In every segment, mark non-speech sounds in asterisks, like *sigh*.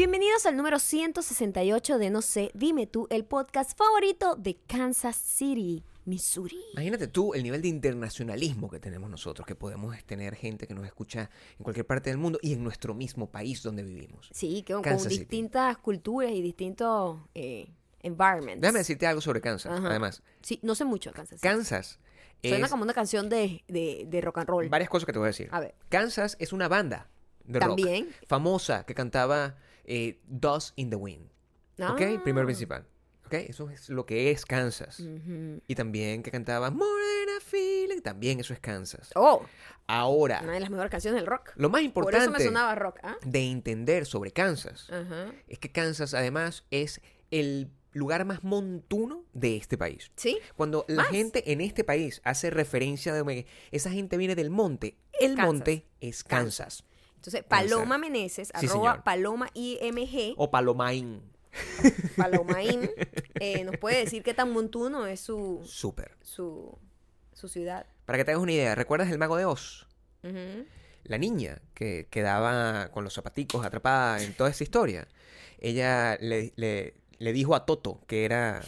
Bienvenidos al número 168 de No sé, dime tú, el podcast favorito de Kansas City, Missouri. Imagínate tú el nivel de internacionalismo que tenemos nosotros, que podemos tener gente que nos escucha en cualquier parte del mundo y en nuestro mismo país donde vivimos. Sí, que con, City. distintas culturas y distintos eh, environments. Déjame decirte algo sobre Kansas, Ajá. además. Sí, no sé mucho de Kansas City. Kansas Suena como una canción de, de, de rock and roll. varias cosas que te voy a decir. A ver. Kansas es una banda de rock También. famosa que cantaba eh, Dust in the Wind. ¿Ok? Ah. Primero principal. ¿Ok? Eso es lo que es Kansas. Ujú. Y también que cantaba More Than a Feeling. También eso es Kansas. Oh, Ahora, una de las mejores canciones del rock. lo más Por eso me importante sonaba rock. ¿ah? de entender sobre Kansas Ajá. es que Kansas además es el lugar más montuno de este país. ¿Sí? Cuando la Más. gente en este país hace referencia de esa gente viene del monte, el Kansas. monte es Kansas. Entonces, Paloma Meneses, Sí, arroba señor. Paloma IMG, O Palomain. *laughs* Palomaín, eh, nos puede decir qué tan montuno es su, Súper. su, su ciudad. Para que te hagas una idea, ¿recuerdas el mago de Oz? La niña que quedaba con los zapaticos atrapada en toda esa historia. Ella le, le- le dijo a Toto que era...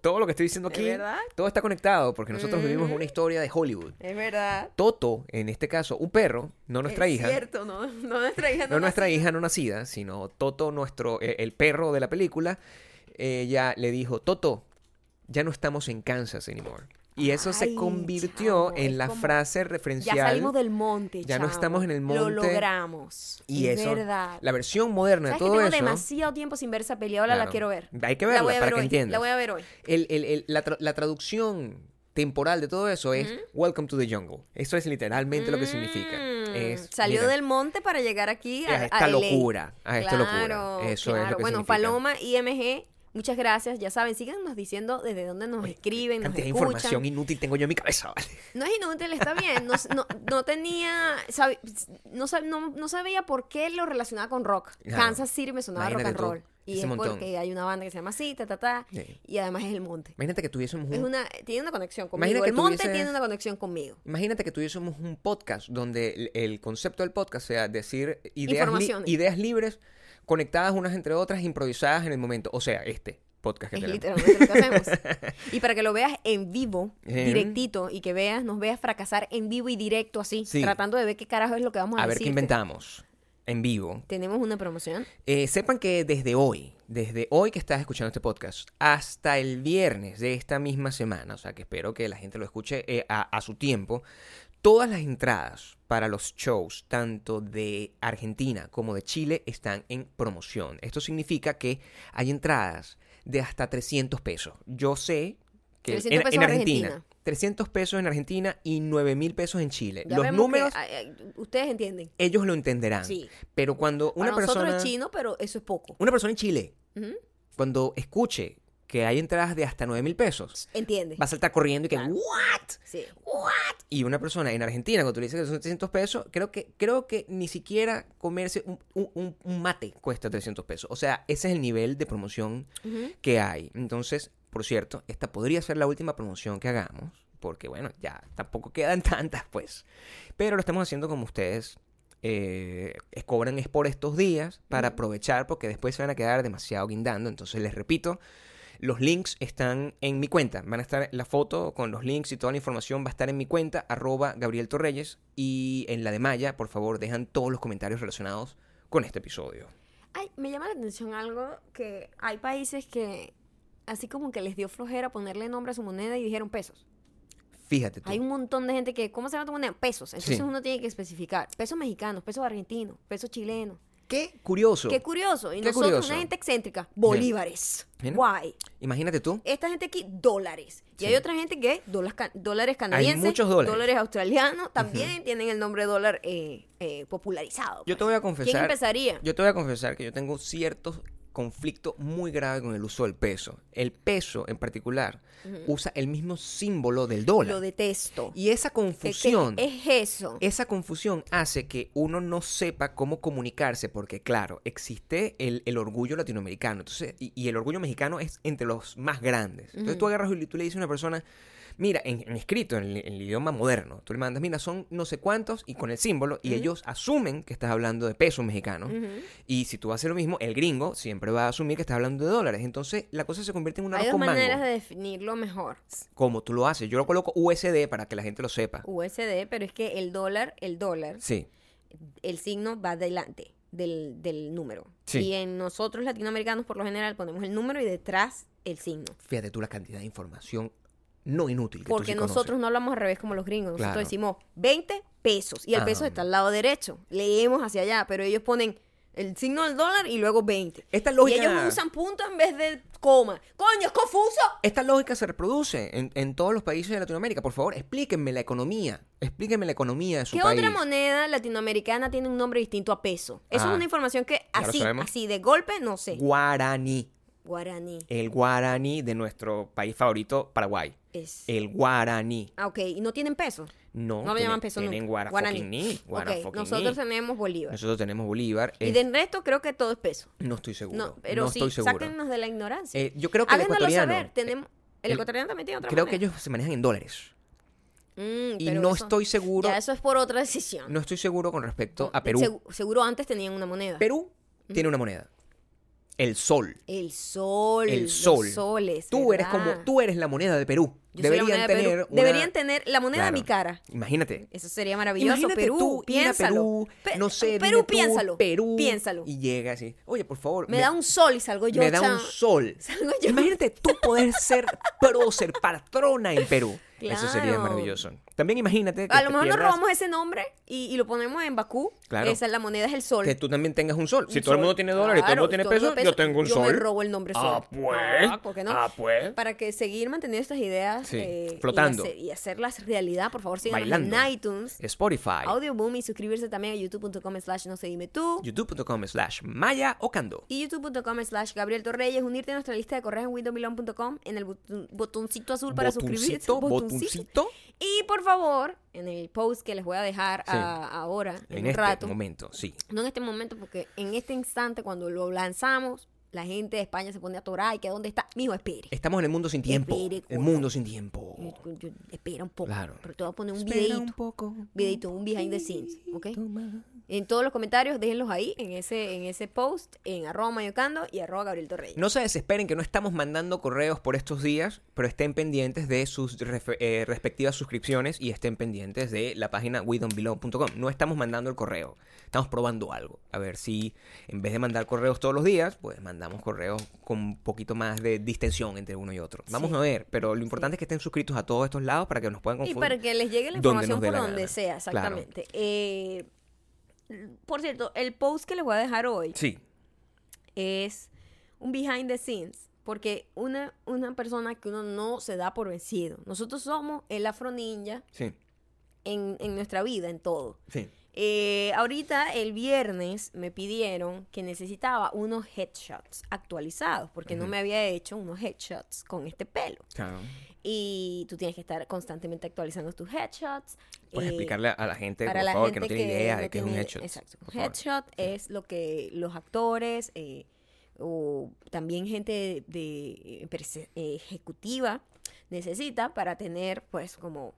Todo lo que estoy diciendo ¿Es aquí, verdad? todo está conectado porque nosotros vivimos Ujú. una historia de Hollywood. Es verdad. Toto, en este caso, un perro, no nuestra es hija, cierto, no, no nuestra hija. no nuestra nació. hija no nacida, sino Toto, nuestro, eh, el perro de la película, ella le dijo, Toto, ya no estamos en Kansas anymore. Y eso se convirtió chamo, en la como- frase Ya referencial. salimos del monte. Ya no estamos en el Lo monte. logramos. y es eso, verdad. la versión moderna de ¿Sabes que todo tengo eso. demasiado tiempo sin ver esa peli? Ahora la Claro. quiero ver. Hay que La verla para que entiendas. La voy a ver hoy. El- el- el- la, tra- la traducción temporal de todo eso es. Welcome to the Jungle. Eso es literalmente lo que significa. Mm, Es, Salió mira, del monte para llegar aquí a, a esta a locura. A esta locura. Claro, Eso es lo claro. que Bueno, significa. Paloma IMG, muchas gracias. Ya saben, síganos diciendo desde dónde nos escriben, nos Cantidad de escuchan. información inútil tengo yo en mi cabeza, ¿vale? No es inútil, está bien. No, no, no tenía. sabi- no, sab- no, no sabía por qué lo relacionaba con rock. Claro. Kansas City me sonaba rock Imagínate and tú, roll. Y ese es montón. porque hay una banda que se llama así, ta, ta, ta. Sí. Y además es el monte. Imagínate que tuviésemos Es un, una, tiene una conexión conmigo. Imagina que el monte tuvieses- tiene una conexión conmigo. Imagínate que tuviésemos un podcast donde el, el concepto del podcast sea decir ideas, li- ideas libres conectadas unas entre otras, improvisadas en el momento. O sea, este podcast que Es tenemos. literalmente lo que hacemos. *laughs* Y para que lo veas en vivo, Ujú. directito, y que veas, nos veas fracasar en vivo y directo así, Sí. tratando de ver qué carajo es lo que vamos a, A ver qué decirte. inventamos en vivo. Tenemos una promoción. Eh, sepan que desde hoy, desde hoy que estás escuchando este podcast, hasta el viernes de esta misma semana, o sea que espero que la gente lo escuche eh, a, a su tiempo, todas las entradas para los shows, tanto de Argentina como de Chile, están en promoción. Esto significa que hay entradas de hasta 300 pesos. Yo sé que 300 en, pesos en en Argentina, Argentina. 300 pesos en Argentina y 9 mil pesos en Chile. Ya los números, que, ustedes entienden. ellos lo entenderán. Sí. Pero cuando una Para nosotros persona... es chino, pero eso es poco. Una persona en Chile, cuando escuche que hay entradas de hasta 9 mil pesos, Entiende. va a saltar corriendo y que, Claro. ¿what? Sí. ¿What? Y una persona en Argentina, cuando tú le dices que son 300 pesos, creo que, creo que ni siquiera comerse un, un- mate cuesta 300 pesos. O sea, ese es el nivel de promoción que hay. Entonces, por cierto, esta podría ser la última promoción que hagamos, porque bueno, ya tampoco quedan *laughs* tantas, pues. Pero lo estamos haciendo como ustedes eh, cobran es por estos días para aprovechar, porque después se van a quedar demasiado guindando. Entonces, les repito, los links están en mi cuenta. Van a estar la foto con los links y toda la información va a estar en mi cuenta, arroba Gabriel Torreyes. Y en la de Maya, por favor, dejan todos los comentarios relacionados con este episodio. Ay, me llama la atención algo que hay países que así como que les dio flojera ponerle nombre a su moneda y dijeron pesos. Fíjate tú. Hay un montón de gente que, ¿cómo se llama tu moneda? Pesos. Entonces Sí. uno tiene que especificar. Pesos mexicanos, pesos argentinos, pesos chilenos. Qué curioso. Qué curioso. Y Qué nosotros, curioso. una gente excéntrica, bolívares. Mira. Guay. Imagínate tú. Esta gente aquí, dólares. Y Sí. hay otra gente que, dólares, dólares canadienses, muchos dólares. australianos, también tienen el nombre dólar eh, eh, popularizado. Yo pues. te voy a ¿Quién confesar. empezaría? Yo te voy a confesar que yo tengo ciertos conflicto muy grave con el uso del peso. El peso en particular usa el mismo símbolo del dólar. Lo detesto. Y esa ¿Qué- qué confusión, es eso? esa confusión hace que uno no sepa cómo comunicarse, porque claro, existe el, el orgullo latinoamericano, entonces, y, y el orgullo mexicano es entre los más grandes. Entonces tú agarras y tú le dices a una persona, Mira, en, en escrito, en, el- en el idioma moderno, tú le mandas, mira, son no sé cuántos y con el símbolo, y ellos asumen que estás hablando de pesos mexicanos. Y si tú haces lo mismo, el gringo siempre va a asumir que estás hablando de dólares. Entonces, la cosa se convierte en un Hay dos maneras mango. de definirlo mejor. Como tú lo haces. Yo lo coloco USD para que la gente lo sepa. USD, pero es que el dólar, el dólar, Sí. el signo va delante del, del número. Sí. Y en nosotros latinoamericanos, por lo general, ponemos el número y detrás el signo. Fíjate tú la cantidad de información no inútil que Porque sí nosotros no hablamos al revés como los gringos. Nosotros Claro. decimos 20 pesos y el Ah. peso está al lado derecho. Leemos hacia allá, pero ellos ponen el signo del dólar y luego 20. Esta Y lógica... ellos usan punto en vez de coma. ¡Coño, es confuso! Esta lógica se reproduce en, en todos los países de Latinoamérica. Por favor, explíquenme la economía. Explíquenme la economía de su ¿Qué país. otra moneda latinoamericana tiene un nombre distinto a peso? Eso Ah. es una información que así, así de golpe, no sé. Guaraní. Guaraní El guaraní de nuestro país favorito, Paraguay. Es... El guaraní. Ah, ok. ¿Y no tienen peso? No, No lo tienen- llaman peso tienen nunca. guara Guaraní. fucking ni, guara Ok, fucking nosotros tenemos bolívar. Nosotros tenemos Bolívar. Y eh, del resto creo que todo es peso. No estoy seguro. No, pero no sí, estoy seguro. sáquennos de la ignorancia. Eh, yo creo que el ecuatoriano. saber. Tenemos... El, el- ecuatoriano también tiene otra Creo que ellos se manejan en dólares. Mm, Y no eso- estoy seguro. Ya eso es por otra decisión. No estoy seguro con respecto a Perú. Segu- seguro antes tenían una moneda. Perú tiene una moneda. El sol. El sol. El los sol. soles. Tú eres como, tú eres la moneda de Perú. Yo Deberían moneda de Perú. tener una- Deberían tener la moneda Claro. mi cara. Imagínate. Eso sería maravilloso. Imagínate Perú, tú ir a piénsalo. Perú, Pe- no sé, Perú, tú, piénsalo. Perú, Piénsalo. Y llega así, oye, por favor. Me da un sol y salgo yo. me da un sol. *laughs* Salgo yo. Imagínate tú poder ser prócer, patrona en Perú. Eso sería maravilloso. También imagínate que A lo mejor nos pierdas- robamos ese nombre y, y lo ponemos en Bakú. Claro. Esa es la moneda, es el sol. que tú también tengas un sol. Si todo el mundo tiene dólares y todo el mundo tiene todo pesos, yo tengo un yo sol. me robo el nombre sol. Ah, pues. Ah, ¿por qué no? Ah, pues. Para que seguir manteniendo estas ideas Sí, eh, flotando. Y, hacer- y hacerlas realidad, por favor, Bailando. en iTunes, Spotify, Audioboom y suscribirse también a youtube.com slash no se dime tú. youtube.com slash maya ocando. Y youtube.com slash Gabriel Torreyes, unirte a nuestra lista de correos en windowmilon.com en el botoncito azul para suscribirse. Botoncito, Y por favor, en el post que les voy a dejar Sí. a- ahora, en, este rato, momento, sí. no en este momento, porque en este instante, cuando lo lanzamos, la gente de España se pone a atorar y que dónde está. Mijo, espere. Estamos en el mundo sin tiempo. Espere, El mundo sin tiempo. Yo- yo- espera un poco. Claro. Pero te voy a poner un Espera videito. un poco. videito, un behind the scenes, ¿ok? Toma. En todos los comentarios, déjenlos ahí, en ese, en ese post, en arroba mayocando y arroba Gabriel Torreyes. No se desesperen que no estamos mandando correos por estos días, pero estén pendientes de sus eh, respectivas suscripciones y estén pendientes de la página widonbelow.com. No estamos mandando el correo, estamos probando algo. A ver si en vez de mandar correos todos los días, pues mandamos correos con un poquito más de distensión entre uno y otro. Vamos Sí. a ver, pero lo importante es que estén suscritos a todos estos lados para que nos puedan Y confundir. para que les llegue la información por la donde gana. sea, Claro. exactamente. Eh, por cierto, el post que les voy a dejar hoy Sí, es un behind the scenes. Porque una, una persona que uno no se da por vencido. Nosotros somos el afro ninja sí, en, en nuestra vida, en todo. sí. Eh, ahorita el viernes me pidieron que necesitaba unos headshots actualizados porque no me había hecho unos headshots con este pelo. Claro. Y tú tienes que estar constantemente actualizando tus headshots. Puedes eh, explicarle a la gente, para por la favor, gente que no tiene idea de no qué es un headshot. Exacto. Un favor. headshot es lo que los actores eh, o también gente de, eh, ejecutiva necesita para tener, pues, como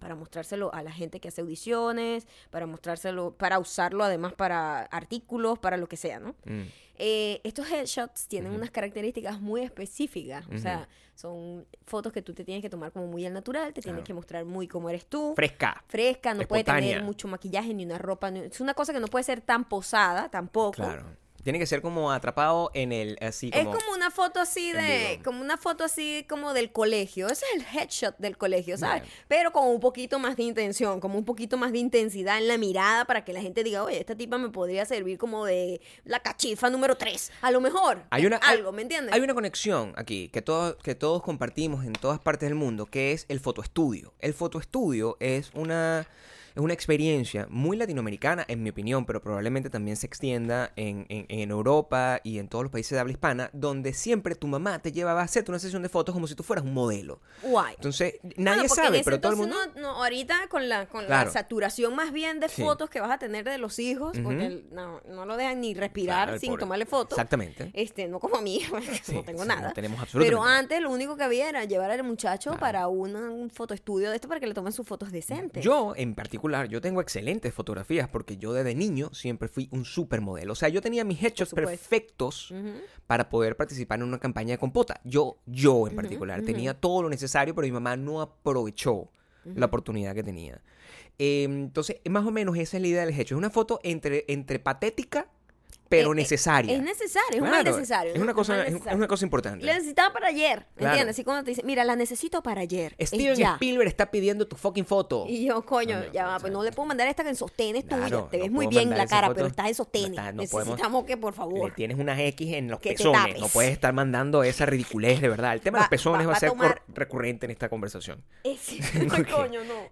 para mostrárselo a la gente que hace audiciones, para mostrárselo, para usarlo además para artículos, para lo que sea, ¿no? Mm. Eh, estos headshots tienen unas características muy específicas. O sea, son fotos que tú te tienes que tomar como muy al natural, te tienes Claro. que mostrar muy como eres tú Fresca. fresca, no puede tener mucho maquillaje ni una ropa. ni- Es una cosa que no puede ser tan posada tampoco. Claro. Tiene que ser como atrapado en el, así Es como... como una foto así de, como una foto así como del colegio. Ese es el headshot del colegio, ¿sabes? Bien. Pero con un poquito más de intención, como un poquito más de intensidad en la mirada para que la gente diga, oye, esta tipa me podría servir como de la cachifa número 3. A lo mejor. Hay una, hay- algo, ¿me entiendes? Hay una conexión aquí que, todos que todos compartimos en todas partes del mundo, que es el fotoestudio. El fotoestudio es una, es una experiencia muy latinoamericana, en mi opinión, pero probablemente también se extienda en, en- en Europa y en todos los países de habla hispana, donde siempre tu mamá te llevaba a hacerte una sesión de fotos como si tú fueras un modelo. Guay. Entonces, Bueno, nadie en sabe, ese pero todo el mundo... No, no, ahorita con la, con Claro. la saturación más bien de Sí. fotos que vas a tener de los hijos, porque el- no, no lo dejan ni respirar Claro, sin pobre. tomarle fotos. Exactamente. Este, no como a mí, *laughs* Sí, no tengo sí, nada. no tenemos absolutamente Pero antes lo único que había era llevar al muchacho Claro. para una- un fotoestudio de esto para que le tomen sus fotos decentes. Yo, en particular, yo tengo excelentes fotografías porque yo desde niño siempre fui un supermodelo. O sea, yo tenía mis hechos perfectos para poder participar en una campaña de compota. Yo, yo en particular, tenía todo lo necesario, pero mi mamá no aprovechó la oportunidad que tenía. Eh, entonces, más o menos esa es la idea del hecho. Es una foto entre, entre patética, pero Eh, eh, necesaria. Es necesario, es Claro, necesario. Es una un cosa, es- es una cosa importante. La necesitaba para ayer, Claro. ¿entiendes? Así cuando te dicen, mira, la necesito para ayer. es Steven. Spielberg está pidiendo tu fucking foto. Y yo, coño, ya va, pues no le puedo mandar esta que en sostenes Claro, tuya. Te no ves muy bien la cara, foto. pero estás en No sostenes. está- no podemos- Necesitamos que, por Le favor. tienes unas X en los pezones. No puedes estar mandando esa ridiculez, de verdad. El tema de los pezones va- va, va a ser tomar- recurrente en esta conversación. Porque- *laughs* *laughs* coño, no.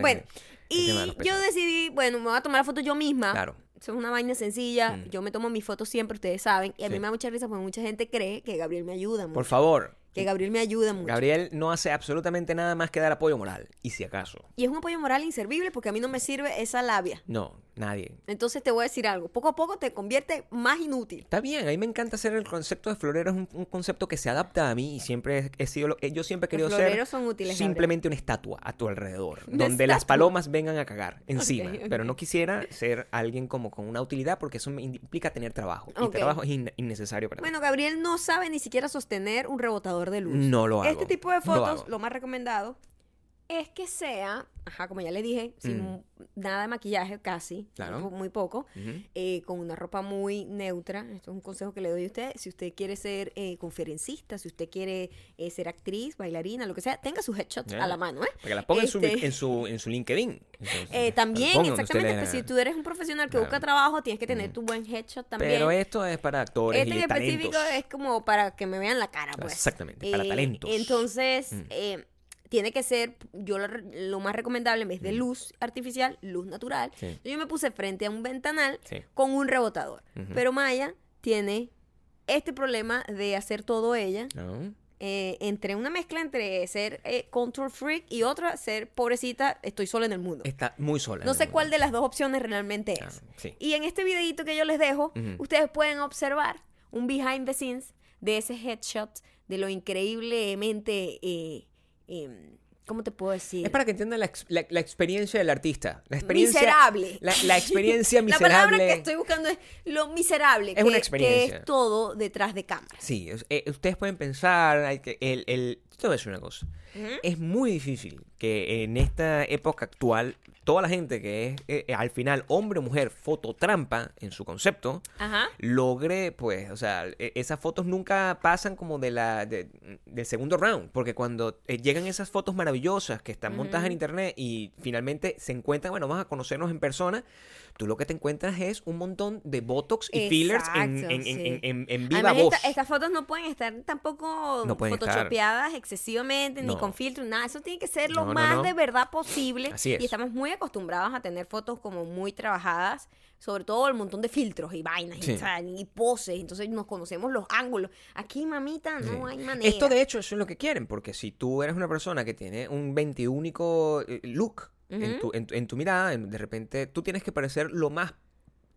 Bueno, y yo decidí, bueno, me voy a tomar la foto yo misma. Claro. Eso es una vaina sencilla. Mm. Yo me tomo mis fotos siempre, ustedes saben. Y a mí Sí. me da mucha risa porque mucha gente cree que Gabriel me ayuda mucho. Por favor. Que Gabriel me ayuda mucho. Gabriel no hace absolutamente nada más que dar apoyo moral. Y si acaso. Y es un apoyo moral inservible porque a mí no me sirve esa labia. No, nadie. Entonces te voy a decir algo. Poco a poco te convierte más inútil. Está bien, a mí me encanta hacer el concepto de florero, es un, un concepto que se adapta a mí y siempre he, sido, lo- yo siempre he querido Los ser floreros son útiles, simplemente una estatua a tu alrededor, donde las estatua. palomas vengan a cagar encima, ok. pero no quisiera ser alguien como con una utilidad porque eso me implica tener trabajo y Ok. trabajo es in- innecesario para mí. Bueno, Gabriel no sabe ni siquiera sostener un rebotador de luz. No lo hago. Este tipo de lo fotos, hago. lo, más recomendado es que sea, ajá, como ya le dije, sin Mm. nada de maquillaje casi, Claro. muy, poco, eh, con una ropa muy neutra. Esto es un consejo que le doy a usted. Si usted quiere ser eh, conferencista, si usted quiere eh, ser actriz, bailarina, lo que sea, tenga sus headshots a la mano, ¿eh? Para que la ponga en, su, Este- en, su, en su LinkedIn. Entonces, Eh, también, exactamente, dé si tú eres un profesional que Claro. busca trabajo, tienes que tener Mm. tu buen headshot también. Pero esto es para actores Este en y específico talentos. es como para que me vean la cara, pues. Exactamente, para talentos. Entonces, Mm. Tiene que ser, yo lo, más recomendable, en vez de luz artificial, luz natural. Sí. Yo me puse frente a un ventanal Sí. con un rebotador. Pero Maya tiene este problema de hacer todo ella. ¿No? eh, entre una mezcla entre ser eh, control freak y otra ser pobrecita, estoy sola en el mundo. Está muy sola. No sé cuál mundo. de las dos opciones realmente Ah, es. sí. Y en este videito que yo les dejo, ustedes pueden observar un behind the scenes de ese headshot, de lo increíblemente, eh, em, ¿cómo te puedo decir? Es para que entiendan la, la- la experiencia del artista. La experiencia, miserable. La, la experiencia *laughs* La miserable. palabra que estoy buscando es lo miserable, Es que, una que experiencia. es todo detrás de cámara. Sí, eh, ustedes pueden pensar, hay que- el, el, yo te voy a decir una cosa. Es muy difícil que en esta época actual, toda la gente que es eh, al final hombre o mujer fototrampa en su concepto, Ajá. logre, pues, o sea, e- esas fotos nunca pasan como de la de- del segundo round, porque cuando eh, llegan esas fotos maravillosas que están montadas en internet y finalmente se encuentran, bueno, vamos a conocernos en persona, tú lo que te encuentras es un montón de botox y fillers en, en, en- sí. en- en- en viva Además, voz. esta- estas fotos no pueden estar tampoco No pueden estar. photoshopeadas excesivamente, ni No. con filtro, nada. Eso tiene que ser lo No, más de verdad posible. Así es. Y estamos muy acostumbrados a tener fotos como muy trabajadas, sobre todo el montón de filtros y vainas y, Sí. sea, y poses. Entonces nos conocemos los ángulos. Aquí, mamita, no Sí. hay manera. Esto de hecho eso es lo que quieren, porque si tú eres una persona que tiene un 21 look tu, en, tu- en tu mirada, en- de repente tú tienes que parecer lo más,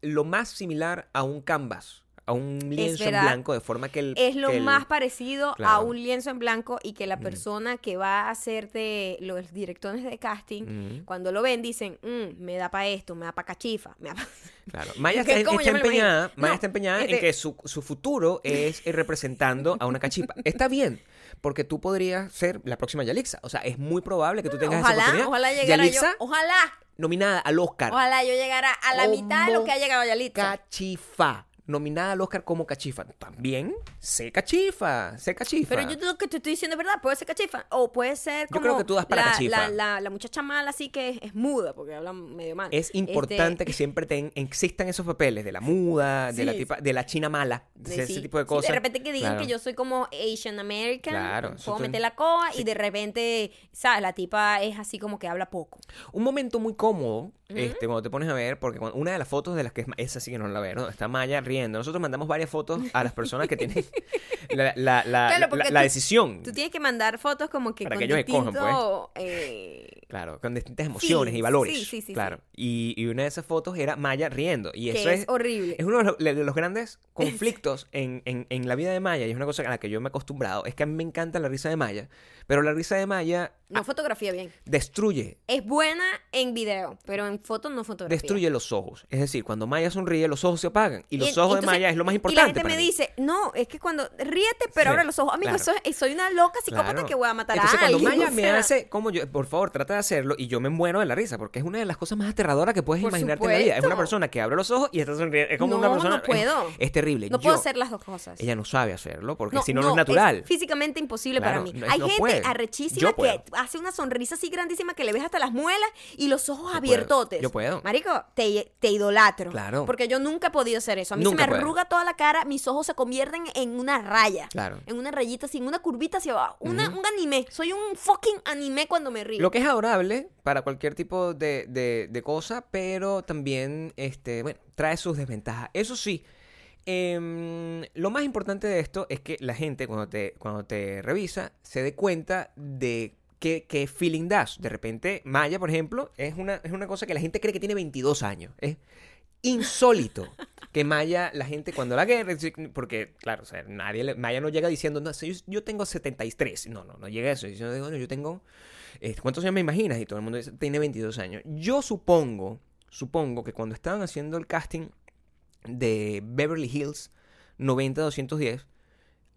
lo más similar a un canvas, a un lienzo en blanco, de forma que el... es lo el- más parecido a un lienzo en blanco y que la persona que va a hacerte los directores de casting, Ujú, cuando lo ven, dicen, "Mm, me da para esto, me da para cachifa, me da pa-". *laughs* claro. Maya está, empeñada, imagino. Maya No, está empeñada en este- que su, su futuro es ir representando a una cachipa. *laughs* Está bien, porque tú podrías ser la próxima Yalixa. O sea, es muy probable que tú tengas esa Ojalá, oportunidad. ojalá llegara Yalixa, yo, ojalá, nominada al Oscar. ojalá yo llegara a la mitad de lo que ha llegado Yalitza. Cachifa. Nominada al Oscar como cachifa. También se cachifa, se cachifa. Pero yo lo que te estoy diciendo es verdad, puede ser cachifa o puede ser Yo como creo que tú das para la, cachifa. La, la- la muchacha mala así que es, es muda porque habla medio mal. Es importante Este, que *laughs* siempre ten- existan esos papeles de la muda, de, la tipa, de la china mala, de ese sí, tipo de cosas. de repente que digan Claro. que yo soy como Asian American, Claro, puedo meter la coa y de repente, ¿sabes? La tipa es así como que habla poco. Un momento muy cómodo, este, cuando te pones a ver, porque cuando- una de las fotos de las que es, esa sí que no la veo, ¿no? está Maya riendo. Nosotros mandamos varias fotos a las personas que tienen *laughs* la, la- la- Claro, la- tú- decisión. Tú tienes que mandar fotos como que Para con que ellos escojan, pues. distinto, eh, Claro, con distintas emociones Sí, y valores. sí, sí, sí, claro. Y, y una de esas fotos era Maya riendo. Y que eso es, es, horrible. es uno de los, de los grandes *laughs* conflictos en, en- en la vida de Maya. Y es una cosa a la que yo me he acostumbrado. Es que a mí me encanta la risa de Maya. Pero la risa de Maya No fotografía bien. destruye Es buena en video, pero en fotos no fotografía. destruye los ojos. Es decir, cuando Maya sonríe, los ojos se apagan. Y los Y- ojos de Maya es lo más Y importante. la gente para me mí. dice, no, es que cuando ríete, pero Sí, abre los ojos. Amigo, claro. es- soy una loca psicópata Claro. que voy a matar Entonces, a cuando alguien. Maya o me hace, como yo, por favor, trata de hacerlo y yo me muero de la risa, porque es una de las cosas más aterradoras que puedes imaginarte en la vida. Es una persona que abre los ojos y está sonriendo. Es como una No, persona. no puedo. Es, es terrible. No puedo hacer las dos cosas. Ella no sabe hacerlo porque No, si no, no es natural. físicamente imposible Claro, para mí. Hay gente arrechísima que. Hace una sonrisa así grandísima que le ves hasta las muelas y los ojos Yo abiertotes. puedo, yo puedo. Marico, te, te idolatro. Claro. Porque yo nunca he podido hacer eso. A mí Nunca se me arruga toda la cara, mis ojos se convierten en una raya. Claro. En una rayita así, en una curvita hacia abajo. Una, Un anime. Soy un fucking anime cuando me río. Lo que es adorable para cualquier tipo de, de- de cosa, pero también, este, bueno, trae sus desventajas. Eso sí, em, lo más importante de esto es que la gente cuando te, cuando te revisa se dé cuenta de qué, feeling das. De repente, Maya, por ejemplo, es una, es una cosa que la gente cree que tiene 22 años. Es insólito que Maya, la gente cuando la guerra, porque claro, nadie, Maya no llega diciendo, no, yo, yo tengo 73. No, no, no llega a eso. Yo digo, "Bueno, yo tengo, eh, ¿cuántos años me imaginas? Y todo el mundo dice, tiene 22 años. Yo supongo, supongo que cuando estaban haciendo el casting de Beverly Hills 90-210,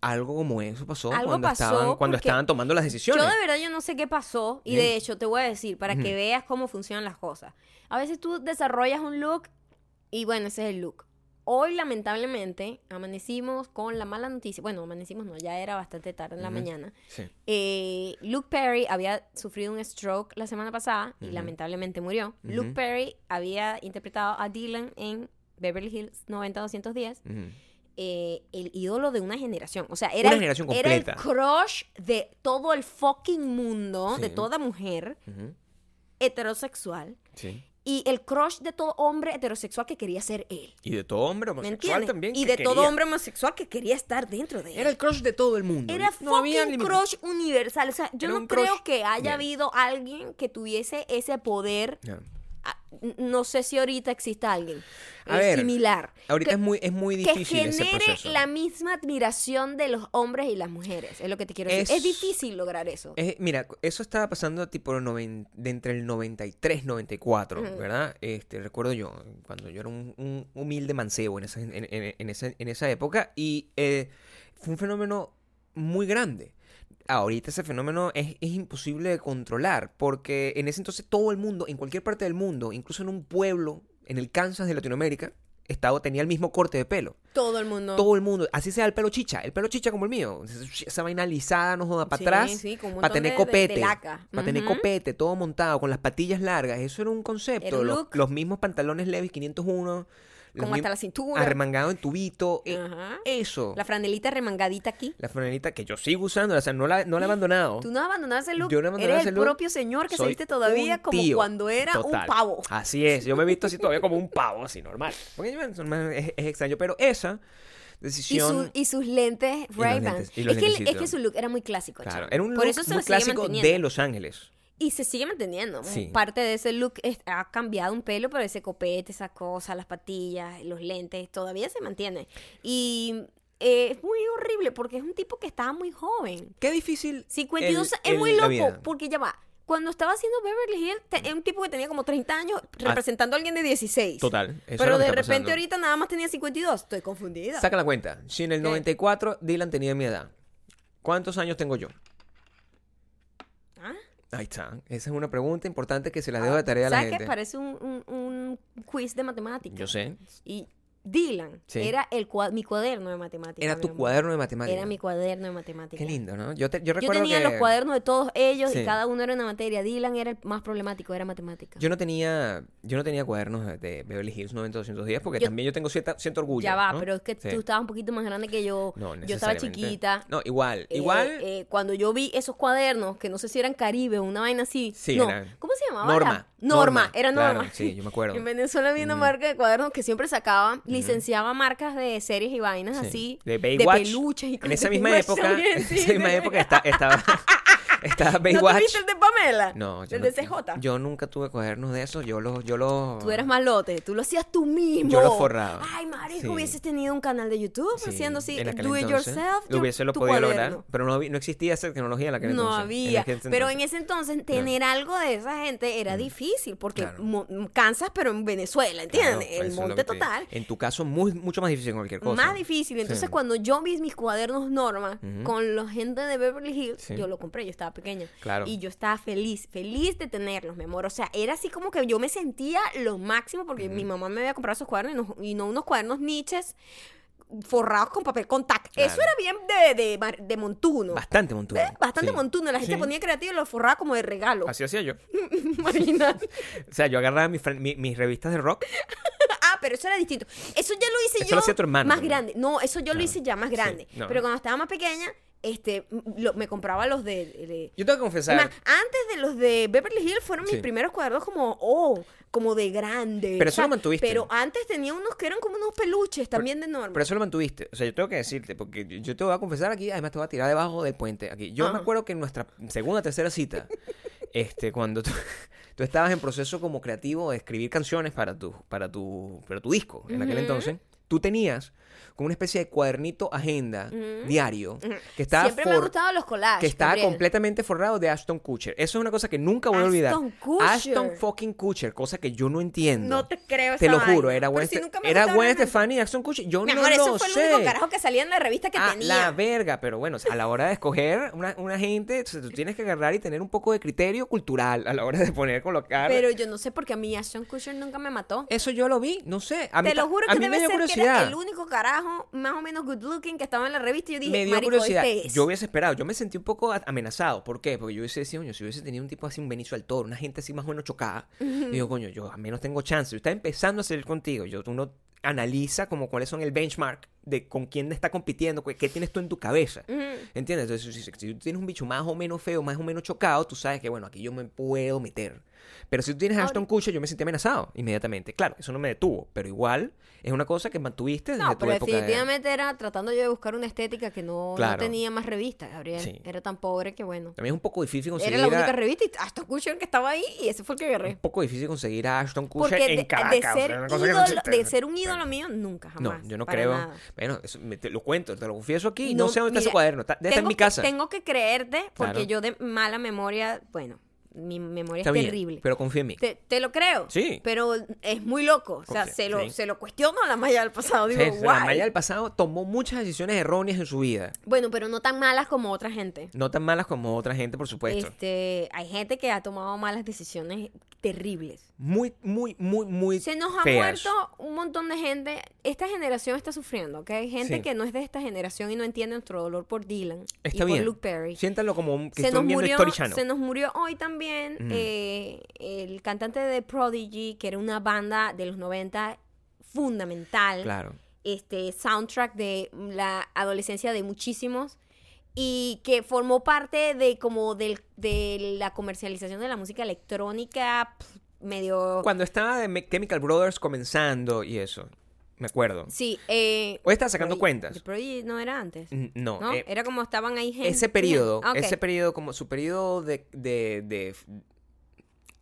algo como eso pasó Algo cuando, pasó estaban, cuando porque estaban tomando las decisiones. Yo de verdad yo no sé qué pasó y de hecho te voy a decir para que veas cómo funcionan las cosas. A veces tú desarrollas un look y bueno, ese es el look. Hoy lamentablemente amanecimos con la mala noticia. Bueno, amanecimos no, ya era bastante tarde en la mañana. Sí. Eh, Luke Perry había sufrido un stroke la semana pasada y lamentablemente murió. Luke. Perry había interpretado a Dylan en Beverly Hills 90-210 Ujú. Eh, el ídolo de una generación. O sea, era, Una el- era crush de todo el fucking mundo, de toda mujer heterosexual. Sí. Y el crush de todo hombre heterosexual que quería ser él. Y de todo hombre ¿Me homosexual también. Y que de todo quería. hombre homosexual que quería estar dentro de él. Era el crush de todo el mundo. Era no había fucking crush universal. O sea, yo Era no creo crush. que haya habido alguien que tuviese ese poder. No sé si ahorita exista alguien A eh, ver, similar. Ahorita que- es muy, es muy que difícil ese genere proceso. la misma admiración de los hombres y las mujeres. Es lo que te quiero decir. Es- Es difícil lograr eso. Es- mira, eso estaba pasando tipo noven- de entre el 93 94, Ujú. ¿verdad? Este, recuerdo yo, cuando yo era un, un humilde mancebo en esa, en, en- en esa, en esa época, y eh, fue un fenómeno muy grande. Ahorita ese fenómeno es, es imposible de controlar, porque en ese entonces todo el mundo, en cualquier parte del mundo, incluso en un pueblo, en el Kansas de Latinoamérica, estaba, tenía el mismo corte de pelo. Todo el mundo. Todo el mundo, así sea el pelo chicha, el pelo chicha como el mío, esa vaina alisada, no joda, para Sí, atrás, sí, para tener de- de- de copete, para tener copete, todo montado, con las patillas largas, eso era un concepto, los, los mismos pantalones Levi's 501, los Como hasta la cintura. arremangado en tubito, eh, eso, La franelita remangadita aquí. la franelita que yo sigo usando, o sea, no la, no la he abandonado. Tú no abandonaste el look. Yo no abandoné Eres ese el look. propio señor que Soy se viste todavía como cuando era Total. un pavo. Así es, yo me he visto así todavía como un pavo, así normal. Porque normal, es, es extraño, pero esa Y, decisión... su- y sus lentes Ray-Ban. y Es que, es lentecitos. que su look era muy clásico. Claro, era un Por look eso muy clásico de Los Ángeles. Y se sigue manteniendo. Sí. Parte de ese look es- ha cambiado un pelo, pero ese copete, esa cosa, las patillas, los lentes, todavía se mantiene. Y eh, es muy horrible porque es un tipo que estaba muy joven. Qué difícil. 52 el- es el- muy loco porque ya va. Cuando estaba haciendo Beverly Hills, era un tipo que tenía como 30 años representando a alguien de 16. Ah. Total. eso Pero de repente pasando. ahorita nada más tenía 52. Estoy confundida. Saca la cuenta. Si en el ¿Qué? 94 Dylan tenía mi edad, ¿cuántos años tengo yo? ¿Ah? Ahí está. Esa es una pregunta importante que se la dejo de tarea a la ¿Sabes gente. qué? Parece un, un- un quiz de matemáticas. Yo sé. Y Dylan Sí. era el cua- mi cuaderno de matemáticas. Era tu cuaderno de matemáticas. Era mi cuaderno de matemáticas. Qué lindo, ¿no? Yo, te- yo Yo recuerdo tenía que... los cuadernos de todos ellos Sí. y cada uno era una materia. Dylan era el más problemático, era matemática. Yo no tenía, yo no tenía cuadernos de- Beverly Hills 90210 porque Yo- también yo tengo cierta, cierto orgullo. ya va, ¿no? pero es que Sí. tú estabas un poquito más grande que yo. No, yo estaba chiquita. No, igual, Eh, igual. eh, cuando yo vi esos cuadernos, que no sé si eran Caribe o una vaina así. Sí, no. eran- ¿Cómo se llamaba? Norma? Norma, Norma, era claro, Norma. sí, yo me acuerdo. *laughs* en Venezuela había una marca de cuadernos que siempre sacaba, licenciaba marcas de series y vainas Sí. así. de Baywatch. peluches y en cosas. esa misma época, en esa misma época está- *laughs* estaba, estaba ¿No Baywatch. tuviste el de Pamela? No, yo El no- de CJ. Yo nunca tuve cuadernos de esos, yo los, yo los. Tú eras malote, tú lo hacías tú mismo. Yo lo forraba. Ay, marico, Sí. hubieses tenido un canal de YouTube Sí, haciendo así, do it yourself. Lo hubiese lo podido cuaderno. lograr, pero no, había- no existía esa tecnología en aquel No entonces. en había. Pero en ese entonces tener algo de esa gente era difícil porque Claro. Kansas, pero en Venezuela, ¿entiendes? eso el monte que te- total. En tu caso, muy, mucho más difícil que cualquier cosa. Más difícil. Entonces, Sí. cuando yo vi mis cuadernos Norma Ujú. con la gente de Beverly Hills, yo lo compré, yo estaba pequeña. Claro. Y yo estaba feliz, feliz de tenerlos, mi amor. O sea, era así como que yo me sentía lo máximo porque mi mamá me había comprado esos cuadernos y no, y no unos cuadernos niches forrados con papel contact. Claro. Eso era bien de, de, montuno. Bastante montuno. ¿Ves? Bastante Sí. montuno. La gente Sí. ponía creativo y lo forraba como de regalo. Así hacía yo. *laughs* Imagínate. O sea, yo agarraba mis, fran- mi- mis revistas de rock. *laughs* Ah, pero eso era distinto. Eso ya lo hice Eso yo lo hacía tu hermano más también. grande. No, eso yo lo hice ya más Sí, grande. no. Pero cuando estaba más pequeña, este, lo- me compraba los de... de- Yo tengo que Es confesar. más, antes de los de Beverly Hills fueron mis Sí. primeros cuadernos como, oh, como de grande. Pero eso lo mantuviste. Pero antes tenía unos que eran como unos peluches también de norma. Pero eso lo mantuviste. O sea, yo tengo que decirte, porque yo- te voy a confesar aquí, además te voy a tirar debajo del puente aquí. Yo me Ajá. acuerdo que en nuestra segunda tercera cita, este, cuando tú, *laughs* tú estabas en proceso como creativo de escribir canciones para tu, para tu, para tu disco, en aquel entonces, tú tenías como una especie de cuadernito agenda diario que estaba Siempre me han gustado los collages. que estaba Gabriel. completamente forrado de Ashton Kutcher. Eso es una cosa que nunca voy a olvidar. Ashton Kutcher. Ashton fucking Kutcher, cosa que yo no entiendo. No te creo Te lo juro, era Gwen, si Ste- nunca me era Gwen. Stefani y Ashton Kutcher. Yo Mi no amor, lo eso fue sé. el único carajo que salía en la revista que Ah, tenía. la verga, pero bueno, a la hora de escoger una, una gente, tú tienes que agarrar y tener un poco de criterio cultural a la hora de poner, colocar. Pero yo no sé por qué a mí Ashton Kutcher nunca me mató. Eso yo lo vi, no sé. A mí, Te lo juro a que mí debe me dio ser que curiosidad. era el único carajo más o menos good looking que estaba en la revista y yo dije, me dio marico, curiosidad. este es. Yo hubiese esperado. Yo me sentí un poco amenazado. ¿Por qué? Porque yo hubiese decidido, coño, si hubiese tenido un tipo así, un Benicio del Toro, una gente así más o menos chocada, *laughs* digo, coño, yo al menos tengo chance. Yo estaba empezando a salir contigo. Yo, uno analiza como cuáles son el benchmark de con quién está compitiendo, qué tienes tú en tu cabeza. Ujú. ¿Entiendes? Entonces, si, si tú tienes un bicho más o menos feo, más o menos chocado, tú sabes que, bueno, aquí yo me puedo meter. Pero si tú tienes a Ashton Kutcher, yo me sentí amenazado inmediatamente. Claro, eso no me detuvo, pero igual es una cosa que mantuviste desde No, tu pero época de- definitivamente era tratando yo de buscar una estética que no, no tenía más revistas, Gabriel. Sí. Era tan pobre que bueno. También es un poco difícil conseguir Era la única a- revista y Ashton Kutcher que estaba ahí y ese fue el que un agarré. poco difícil conseguir a Ashton Kutcher Porque en de, Caracas. de o sea, ser no de un ídolo mío, nunca, No, jamás. yo no creo. nada. Bueno, eso me- te lo cuento, te lo confieso aquí. No, No, sé dónde está ese cuaderno. Está, en mi que- casa. tengo que creerte porque Claro. yo de mala memoria, bueno, mi memoria Está es bien, terrible. pero confía en mí. Te, te lo creo. Sí. Pero es muy loco. O sea, se lo, sí. se lo cuestiono a la Maya del pasado. Digo, Sí, la. Maya del pasado tomó muchas decisiones erróneas en su vida. Bueno, pero no tan malas como otra gente. No tan malas como otra gente, por supuesto. Este, hay gente que ha tomado malas decisiones terribles. Muy, muy, muy, muy Se nos ha muerto un montón de gente. Esta generación está sufriendo, ¿ok? Hay gente Sí. que no es de esta generación y no entiende nuestro dolor por Dylan y Está por bien. Luke Perry. Siéntalo como un- que se nos, están viendo murió, se nos murió hoy también Ujú. eh, el cantante de Prodigy, que era una banda de los 90 fundamental. Claro. este soundtrack de la adolescencia de muchísimos y que formó parte de como del, de la comercialización de la música electrónica medio Cuando estaba de Chemical Brothers comenzando y eso. Me acuerdo. sí eh, Hoy estaba sacando Prodigy- cuentas. Prodigy no era antes N- No. no eh, era como estaban ahí gente ese periodo, Ah, ese periodo, como su periodo de, de, de,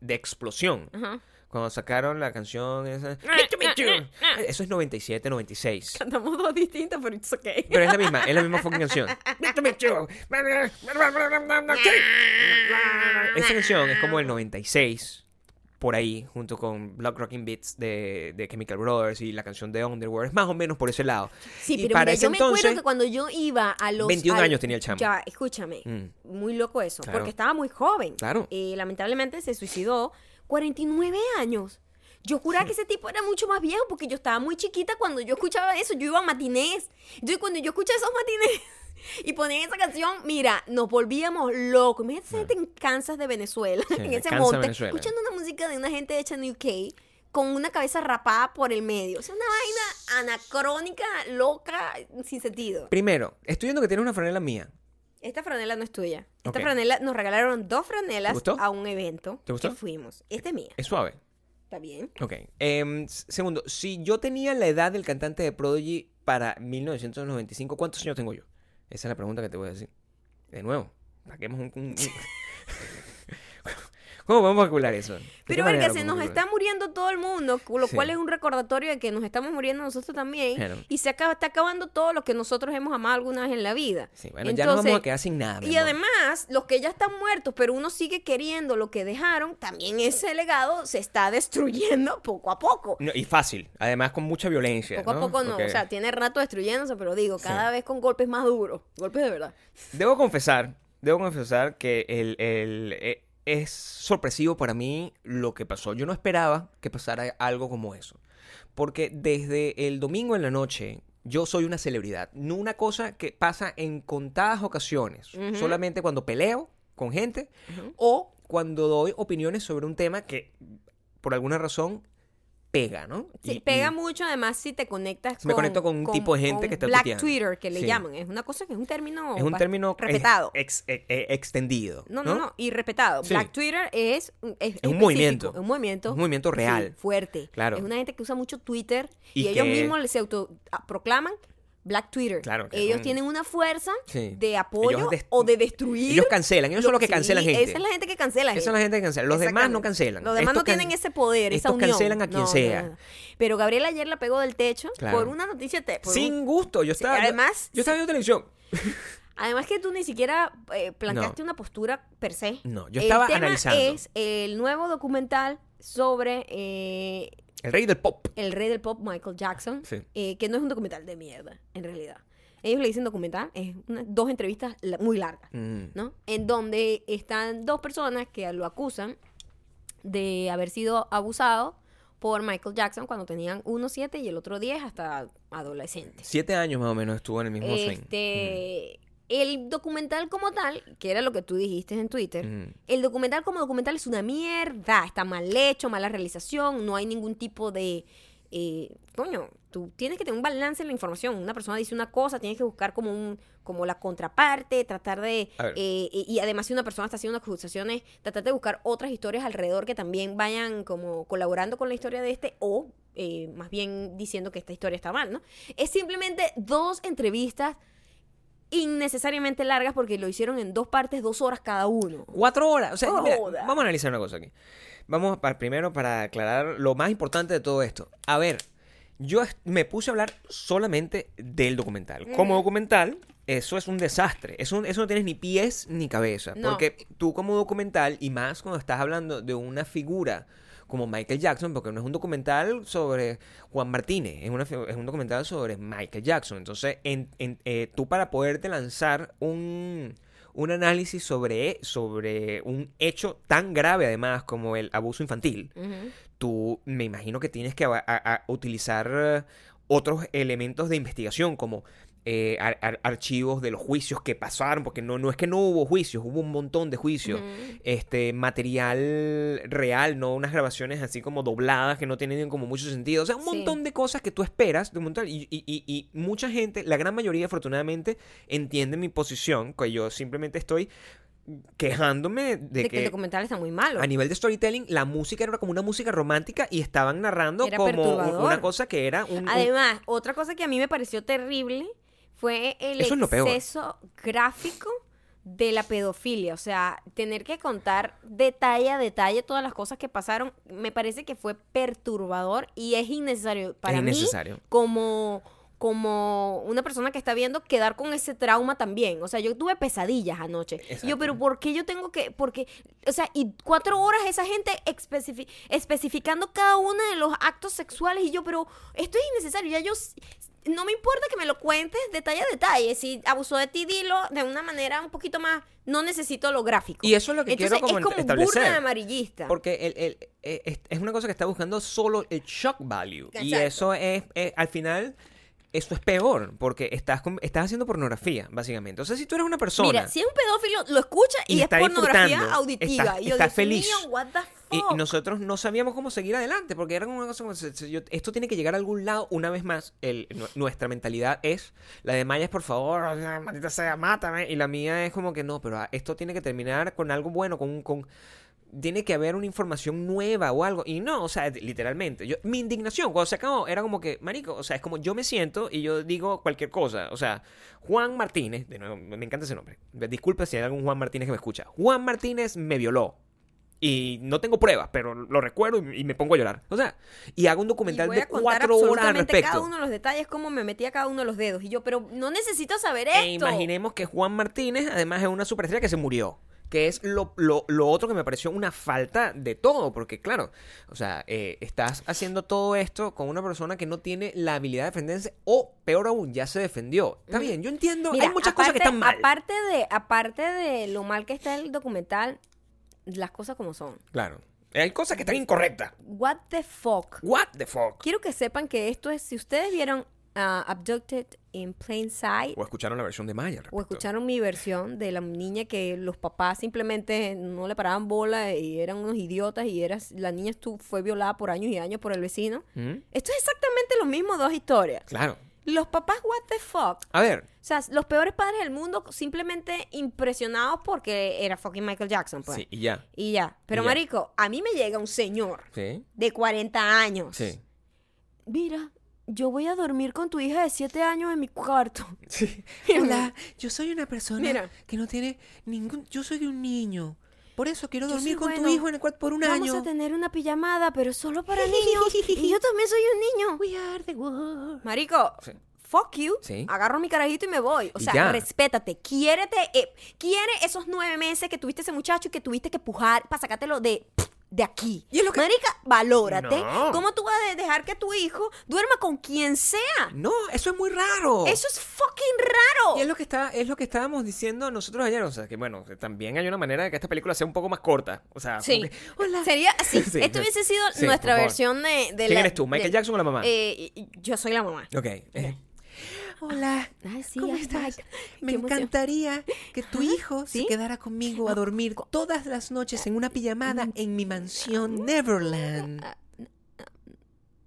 de explosión. Ajá. Cuando sacaron la canción esa. Eso es 97, 96. cantamos dos distintas pero it's okay Pero es la misma, es la misma fucking canción. *laughs* Esa canción es como el 96, por ahí, junto con Block Rocking Beats de, de Chemical Brothers y la canción de Underworld. Es más o menos por ese lado. sí y pero para mira, ese yo me acuerdo que cuando yo iba a los 21 al- años tenía el chamo. ya escúchame Mm, muy loco eso, Claro. porque estaba muy joven. Claro. Y lamentablemente se suicidó 49 años. Yo juraba que *laughs* ese tipo era mucho más viejo porque yo estaba muy chiquita cuando yo escuchaba eso. Yo iba a matinés. Entonces, cuando yo escuchaba esos matinés y ponían esa canción, mira, nos volvíamos locos. Imagínate esa gente en Kansas de Venezuela, Sí, *laughs* en ese Kansas, monte, Venezuela. escuchando una música de una gente hecha en UK con una cabeza rapada por el medio. Es una vaina anacrónica, loca, sin sentido. Primero, estoy viendo que tienes una franela mía. Esta franela no es tuya. Esta franela, nos regalaron dos franelas a un evento ¿Te gustó? que fuimos. Esta es mía. Es suave. ¿Está bien? Ok. S- segundo, si yo tenía la edad del cantante de Prodigy para 1995, ¿cuántos años tengo yo? Esa es la pregunta que te voy a decir. De nuevo, saquemos un... un- *laughs* ¿Cómo podemos calcular eso? ¿De qué Pero verga, se nos está muriendo todo el mundo, lo Sí. cual es un recordatorio de que nos estamos muriendo nosotros también. Claro. Y se acaba, está acabando todo lo que nosotros hemos amado alguna vez en la vida. Sí, bueno, ya nos vamos a Entonces, quedar sin nada. Y además, los que ya están muertos, pero uno sigue queriendo lo que dejaron, también ese legado se está destruyendo poco a poco. No, y fácil, además con mucha violencia. Poco a poco no, o sea, tiene rato destruyéndose, pero digo, Sí. cada vez con golpes más duros, golpes de verdad. Debo confesar, debo confesar que el, el- eh, es sorpresivo para mí lo que pasó. Yo no esperaba que pasara algo como eso. Porque desde el domingo en la noche yo soy una celebridad. No una cosa que pasa en contadas ocasiones. Solamente cuando peleo con gente o cuando doy opiniones sobre un tema que por alguna razón pega, ¿no? Sí, Y- pega y- mucho además si te conectas Me conecto con un tipo de gente con que está Black. Twitter, que le Sí. llaman. Es una cosa que es un término Es un término respetado. ex- eh, eh, extendido. No, no, no, y respetado. Sí. Black Twitter es, es, un movimiento. Es un movimiento. Un movimiento real. fuerte. Claro. Es una gente que usa mucho Twitter y, Y ellos mismos se autoproclaman Black Twitter. Claro, que ellos tienen una fuerza Sí. de apoyo o de destruir. Ellos cancelan, ellos son los que Sí, cancelan gente. Esa es la gente que cancela. Esa es la gente que cancela. Los demás no cancelan. Los demás Estos no tienen ese poder, esa estos unión. cancelan a quien No, sea. no. Pero Gabriel ayer la pegó del techo Claro. por una noticia. te- por un- Sin gusto. Yo Sí, estaba. yo- además, Yo, estaba viendo televisión. *laughs* Además que tú ni siquiera eh, planteaste una postura per se. No, yo El estaba tema analizando. es el nuevo documental sobre eh, El rey del pop. el rey del pop Michael Jackson, Sí. eh, que no es un documental de mierda, en realidad. Ellos le dicen documental, es una- dos entrevistas la- muy largas, Mm. ¿no? En donde están dos personas que lo acusan de haber sido abusado por Michael Jackson cuando tenían uno siete y el otro 10 hasta adolescentes. Siete años más o menos estuvo en el mismo. Este, el documental como tal, que era lo que tú dijiste en Twitter, Mm. el documental como documental es una mierda, está mal hecho, mala realización, no hay ningún tipo de... eh, coño, tú tienes que tener un balance en la información. Una persona dice una cosa, tienes que buscar como un como la contraparte, tratar de... Eh, y y además si una persona está haciendo acusaciones, tratar de buscar otras historias alrededor que también vayan como colaborando con la historia de este o eh, más bien diciendo que esta historia está mal, ¿no? Es simplemente dos entrevistas innecesariamente largas porque lo hicieron en dos partes, dos horas cada uno. Cuatro horas. O sea, Oh, mira, vamos a analizar una cosa aquí. Vamos para, primero para aclarar lo más importante de todo esto. A ver, yo me puse a hablar solamente del documental. Como documental, eso es un desastre. Eso, eso no tienes ni pies ni cabeza. No. Porque tú como documental, y más cuando estás hablando de una figura como Michael Jackson, porque no es un documental sobre Juan Martínez, es, una, es un documental sobre Michael Jackson. Entonces, en- en- eh, tú para poderte lanzar un, un análisis sobre, sobre un hecho tan grave, además, como el abuso infantil, tú me imagino que tienes que a- a- a utilizar otros elementos de investigación como eh, ar- ar- archivos de los juicios que pasaron, porque no, no es que no hubo juicios, hubo un montón de juicios. Este material real, no unas grabaciones así como dobladas que no tienen como mucho sentido. O sea, un Sí. montón de cosas que tú esperas de un montón. Y, y- y- y mucha gente, la gran mayoría afortunadamente, entiende mi posición, que yo simplemente estoy quejándome de, De, que, que el documental está muy malo. a nivel de storytelling, la música era como una música romántica y estaban narrando Era como una cosa que era un... un- Además, otra cosa que a mí me pareció terrible fue el Eso exceso gráfico de la pedofilia. O sea, tener que contar detalle a detalle todas las cosas que pasaron, me parece que fue perturbador y es innecesario para es mí innecesario. como como una persona que está viendo quedar con ese trauma también. O sea, yo tuve pesadillas anoche. Y yo, pero ¿por qué yo tengo que...? Porque, o sea, y cuatro horas esa gente especifi- especificando cada uno de los actos sexuales. Y yo, pero esto es innecesario. Ya yo... No me importa que me lo cuentes detalle a detalle. Si abusó de ti, dilo de una manera un poquito más... No necesito lo gráfico. Y eso es lo que Entonces, quiero como es como establecer. burda de amarillista. Porque el- el- eh, es, una cosa que está buscando solo el shock value. Y eso es, es- al final, eso es peor, porque estás, con- estás haciendo pornografía, básicamente. O sea, si tú eres una persona Mira, si es un pedófilo, lo escucha y, Y es está pornografía disfrutando, auditiva. está- y yo, está feliz. mío, what the y, fuck? y nosotros no sabíamos cómo seguir adelante, porque era una cosa como, esto tiene que llegar a algún lado. Una vez más, el, nuestra mentalidad es, la de Maya es, por favor, maldita sea, mátame. Y la mía es como que no, pero ah, esto tiene que terminar con algo bueno, con... un- con tiene que haber una información nueva o algo. Y no, o sea, literalmente. Yo, mi indignación cuando se acabó era como que, marico, o sea, es como yo me siento y yo digo cualquier cosa. O sea, Juan Martínez, de nuevo, me encanta ese nombre. Disculpa si hay algún Juan Martínez que me escucha. Juan Martínez me violó. Y no tengo pruebas, pero lo recuerdo y, me pongo a llorar. O sea, y hago un documental de cuatro horas al respecto. cada uno de los detalles, cómo me metía cada uno de los dedos. Y yo, pero no necesito saber E esto. imaginemos que Juan Martínez, además, es una superestrella que se murió. Que es lo, lo- lo otro que me pareció una falta de todo. Porque, claro, o sea, eh, estás haciendo todo esto con una persona que no tiene la habilidad de defenderse. O, peor aún, ya se defendió. Está bien, yo entiendo. Mira, hay muchas cosas que están mal. Aparte de, aparte de lo mal que está el documental, las cosas como son. Claro. Hay cosas que están incorrectas. What the fuck? What the fuck. Quiero que sepan que esto es, si ustedes vieron ah, Abducted in Plain Sight, O escucharon la versión de Maya. al o respecto. escucharon mi versión de la niña que los papás simplemente no le paraban bola y eran unos idiotas y era, la niña estu- fue violada por años y años por el vecino. ¿Mm? Esto es exactamente lo mismo, dos historias. Claro. Los papás, what the fuck. A ver, O sea, los peores padres del mundo simplemente impresionados porque era fucking Michael Jackson, pues. sí, y ya. Y ya. Pero, Y ya. marico, a mí me llega un señor Sí. de 40 años. Sí. Mira, yo voy a dormir con tu hija de 7 años en mi cuarto. *laughs* Sí. Hola, yo soy una persona Mira. que no tiene ningún. Yo soy un niño. Por eso quiero Yo dormir con tu hijo en el cuarto por un Vamos año. a tener una pijamada, pero solo para niños. *laughs* y yo también soy un niño. We are the world. Marico, Sí. fuck you. Sí. Agarro mi carajito y me voy. O Y sea, ya. respétate. Quiérete. eh, quiere esos nueve meses que tuviste ese muchacho y que tuviste que pujar para sacártelo de, de aquí. Y es lo que- Marica, valórate. No. ¿Cómo tú vas a dejar que tu hijo duerma con quien sea? No, eso es muy raro. Eso es fucking raro. Y es lo que está, es lo que estábamos diciendo nosotros ayer, o sea, que bueno, también hay una manera de que esta película sea un poco más corta, o sea, Sí. como que, hola. Sería así. *laughs* Sí, Esto hubiese sido Sí, nuestra versión de, de ¿Quién la- eres tú, Michael de- Jackson o la mamá? Eh, yo soy la mamá. Ok. eh, Hola. Ay, sí, ¿Cómo ay, estás? *laughs* Me qué emoción. encantaría que tu hijo ¿sí? se quedara conmigo a dormir todas las noches en una pijamada en mi mansión Neverland.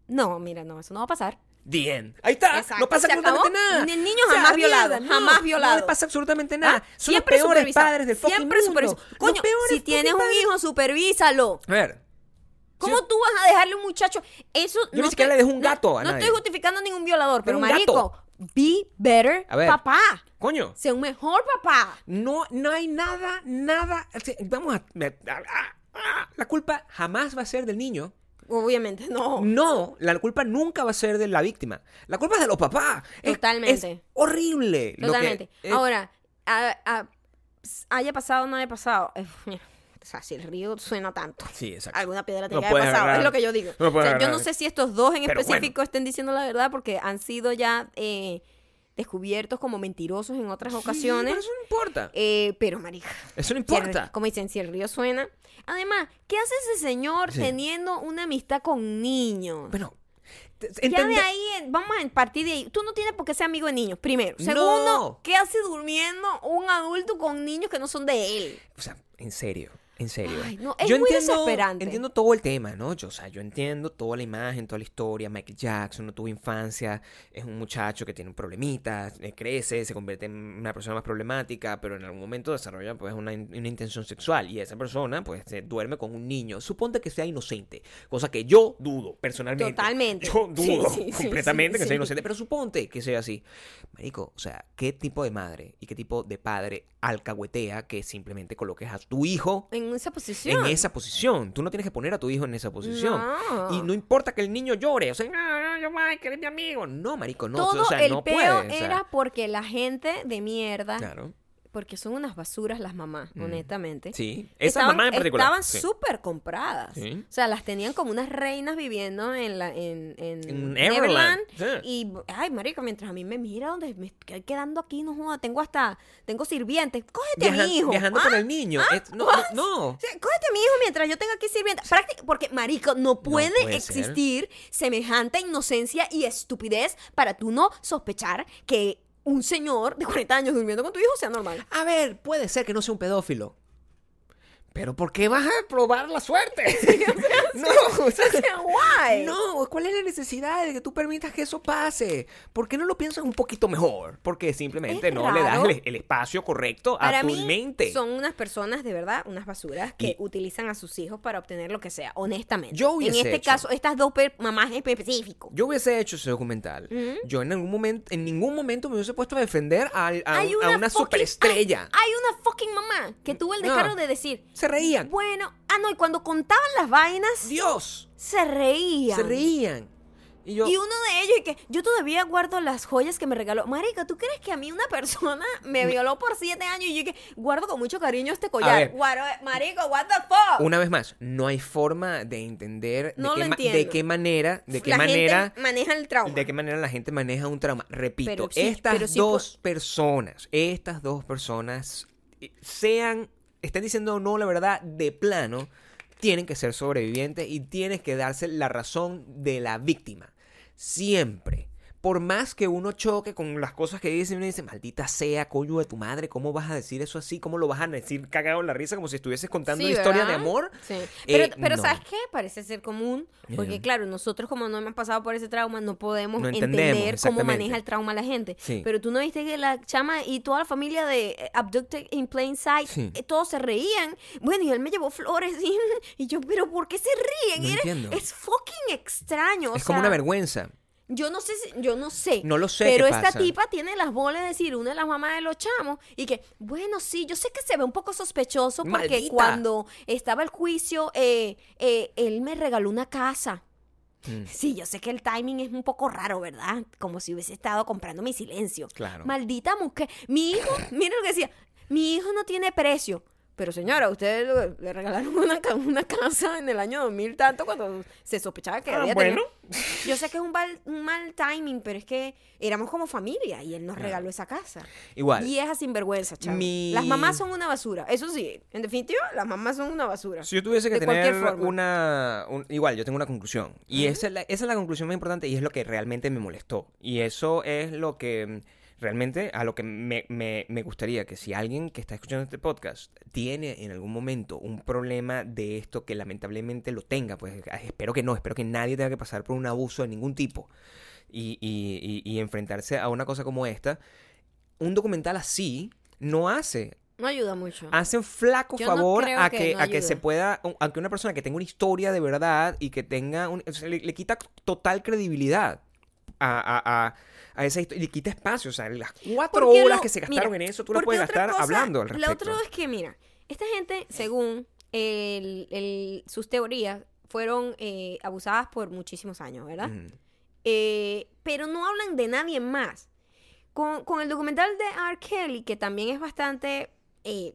No, mira, no, eso no va a pasar. End. Ahí está. Exacto, No pasa se absolutamente acabó. nada. Ni el niño O sea, jamás a violado, mierda, jamás no, violado. No le pasa absolutamente nada. Ah, Son los siempre peores supervisado. padres del fucking Siempre mundo. Los Coño, peores si tienes un hijo, supervísalo. A ver. ¿Cómo tú vas a dejarle un muchacho? Eso Yo ni no siquiera te- le dejo un no- gato a No nadie. estoy justificando ningún violador, pero marico, gato. Be better, A ver. papá. Coño. Sea un mejor papá. No, no hay nada, nada. Vamos a. La culpa jamás va a ser del niño. Obviamente, no. No, la culpa nunca va a ser de la víctima. La culpa es de los papás. Totalmente. Es, horrible. lo que- Totalmente. Ahora, a- a- haya pasado o no haya pasado. O sea, si el río suena tanto. Sí, exacto. Alguna piedra No tiene que haber puedes pasado, agarrar- es lo que yo digo. no puedes O sea, yo no sé si estos dos en Pero específico estén diciendo la verdad porque han sido ya eh, descubiertos como mentirosos en otras Sí, ocasiones. pero eso no importa. Eh, pero, marica, Eso no si importa. como dicen, si el río suena. Además, ¿qué hace ese señor Sí. teniendo una amistad con niños? Bueno, Ya de ahí, vamos a partir de ahí. Tú no tienes por qué ser amigo de niños, primero. Segundo, No. ¿qué hace durmiendo un adulto con niños que no son de él? O sea, en serio, en serio. Ay, no, es muy desesperante. Entiendo todo el tema, ¿no? Yo, o sea, yo entiendo toda la imagen, toda la historia. Michael Jackson no tuvo infancia, es un muchacho que tiene un problemita, eh, crece, se convierte en una persona más problemática, pero en algún momento desarrolla pues una, una intención sexual y esa persona pues se duerme con un niño. Suponte que sea inocente, cosa que yo dudo personalmente. Totalmente. Yo dudo Sí, sí, sí, completamente sí, que sea inocente, pero suponte que sea así. Marico, o sea, ¿qué tipo de madre y qué tipo de padre alcahuetea que simplemente coloques a tu hijo En esa posición. en esa posición. Tú no tienes que poner a tu hijo en esa posición. No. Y no importa que el niño llore. O sea, "No, no, yo yo, Michael, es mi amigo. No, marico, no. Todo o sea, el no peo puede. o sea, era porque la gente de mierda, Claro. Porque son unas basuras las mamás, Mm. honestamente. Sí. Esa estaban, mamá en particular. Estaban sí. súper compradas. Sí. O sea, las tenían como unas reinas viviendo en la en, en En Neverland. Neverland, sí. Y, ay, marico, mientras a mí me mira donde me estoy quedando aquí, no joda, tengo hasta, tengo sirvientes. Cógete a mi hijo. Viajando ¿ah? con el niño. ¿Ah? Es- no, no, no. Cógete a mi hijo mientras yo tengo aquí sirvientes. Porque, marico, no puede, puede ser. existir semejante inocencia y estupidez para tú no sospechar que un señor de 40 años durmiendo con tu hijo sea normal. A ver, puede ser que no sea un pedófilo. Pero ¿por qué vas a probar la suerte? *laughs* no, o sea, *laughs* O sea, why? no, ¿cuál es la necesidad de que tú permitas que eso pase? ¿Por qué no lo piensas un poquito mejor? Porque simplemente Es no le das el, el espacio correcto a Para tu mí mente. son unas personas de verdad, unas basuras que Y- utilizan a sus hijos para obtener lo que sea, honestamente. Yo en hubiese este hecho- caso, estas dos mamás en específico. Yo hubiese hecho ese documental. Ujú. Yo en algún momento, en ningún momento me hubiese puesto a defender a, a- Hay a una fucking- superestrella. Hay, hay una fucking mamá que tuvo el No. descaro de decir, Se reían. bueno, ah no, y cuando contaban las vainas Dios. se reían. Se reían. Y yo, Y uno de ellos, y que yo todavía guardo las joyas que me regaló. Marica, ¿tú crees que a mí una persona *laughs* me violó por siete años y yo que guardo con mucho cariño este collar? Guaro- Marico, what the fuck? una vez más, no hay forma de entender de, No qué, lo ma- de qué manera, de qué La manera, gente maneja el trauma. de qué manera la gente maneja un trauma. Repito, Pero sí, estas pero sí dos personas, estas dos personas, eh, sean, estén diciendo no la verdad de plano, tienen que ser sobrevivientes y tienes que darse la razón de la víctima. Siempre. Por más que uno choque con las cosas que dicen, uno dice, maldita sea, coño de tu madre, ¿cómo vas a decir eso así? ¿Cómo lo vas a decir cagado en la risa como si estuvieses contando Sí, una historia de amor? Sí. Pero, Eh, pero no. ¿sabes qué? Parece ser común. Porque, Yeah. claro, nosotros como no hemos pasado por ese trauma, no podemos No entender cómo maneja el trauma la gente. Sí. Pero tú no viste que la chama y toda la familia de eh, Abducted in Plain Sight, Sí. eh, todos se reían. Bueno, y él me llevó flores. Y, *laughs* y yo, ¿pero por qué se ríen? No Era- entiendo. es fucking extraño. o es como una vergüenza. Yo no sé, si- yo no sé. No lo sé Pero qué esta pasa. tipa tiene las bolas de decir, una de las mamás de los chamos, y que, bueno, sí, yo sé que se ve un poco sospechoso porque Maldita. cuando estaba el juicio, eh, eh, él me regaló una casa. Mm, Sí, yo sé que el timing es un poco raro, ¿verdad? Como si hubiese estado comprando mi silencio. Claro. Maldita mujer. Mi hijo, miren lo que decía, mi hijo no tiene precio. Pero señora, ustedes lo- le regalaron una, ca- una casa en el año 2000 tanto cuando se sospechaba que Ah, había bueno. Yo sé que es un mal, un mal timing, pero es que éramos como familia y él nos Claro. regaló esa casa. Igual. Vieja sinvergüenza, chaval. Mi- Las mamás son una basura. Eso sí, en definitiva, las mamás son una basura. Si yo tuviese que De cualquier tener forma. una... un- igual, yo tengo una conclusión. Y esa, es la, esa es la conclusión más importante y es lo que realmente me molestó. Y eso es lo que mm, realmente a lo que me, me- me gustaría que si alguien que está escuchando este podcast tiene en algún momento un problema de esto que lamentablemente lo tenga, pues ah, espero que no, espero que nadie tenga que pasar por un abuso de ningún tipo y, y- y- y enfrentarse a una cosa como esta. Un documental así no hace No ayuda mucho. hace un flaco Yo favor a que que, no a que se pueda, a que una persona que tenga una historia de verdad y que tenga, un, o sea, le, le quita total credibilidad a, a, a, a esa historia, le quita espacio, o sea, las cuatro Porque horas lo- que se gastaron mira, en eso, tú las puedes gastar cosa- hablando al Lo respecto. otro es que, mira, esta gente, según el- el- sus teorías, fueron eh, abusadas por muchísimos años, ¿verdad? Eh, pero no hablan de nadie más. Con, con el documental de R. Kelly, que también es bastante... eh,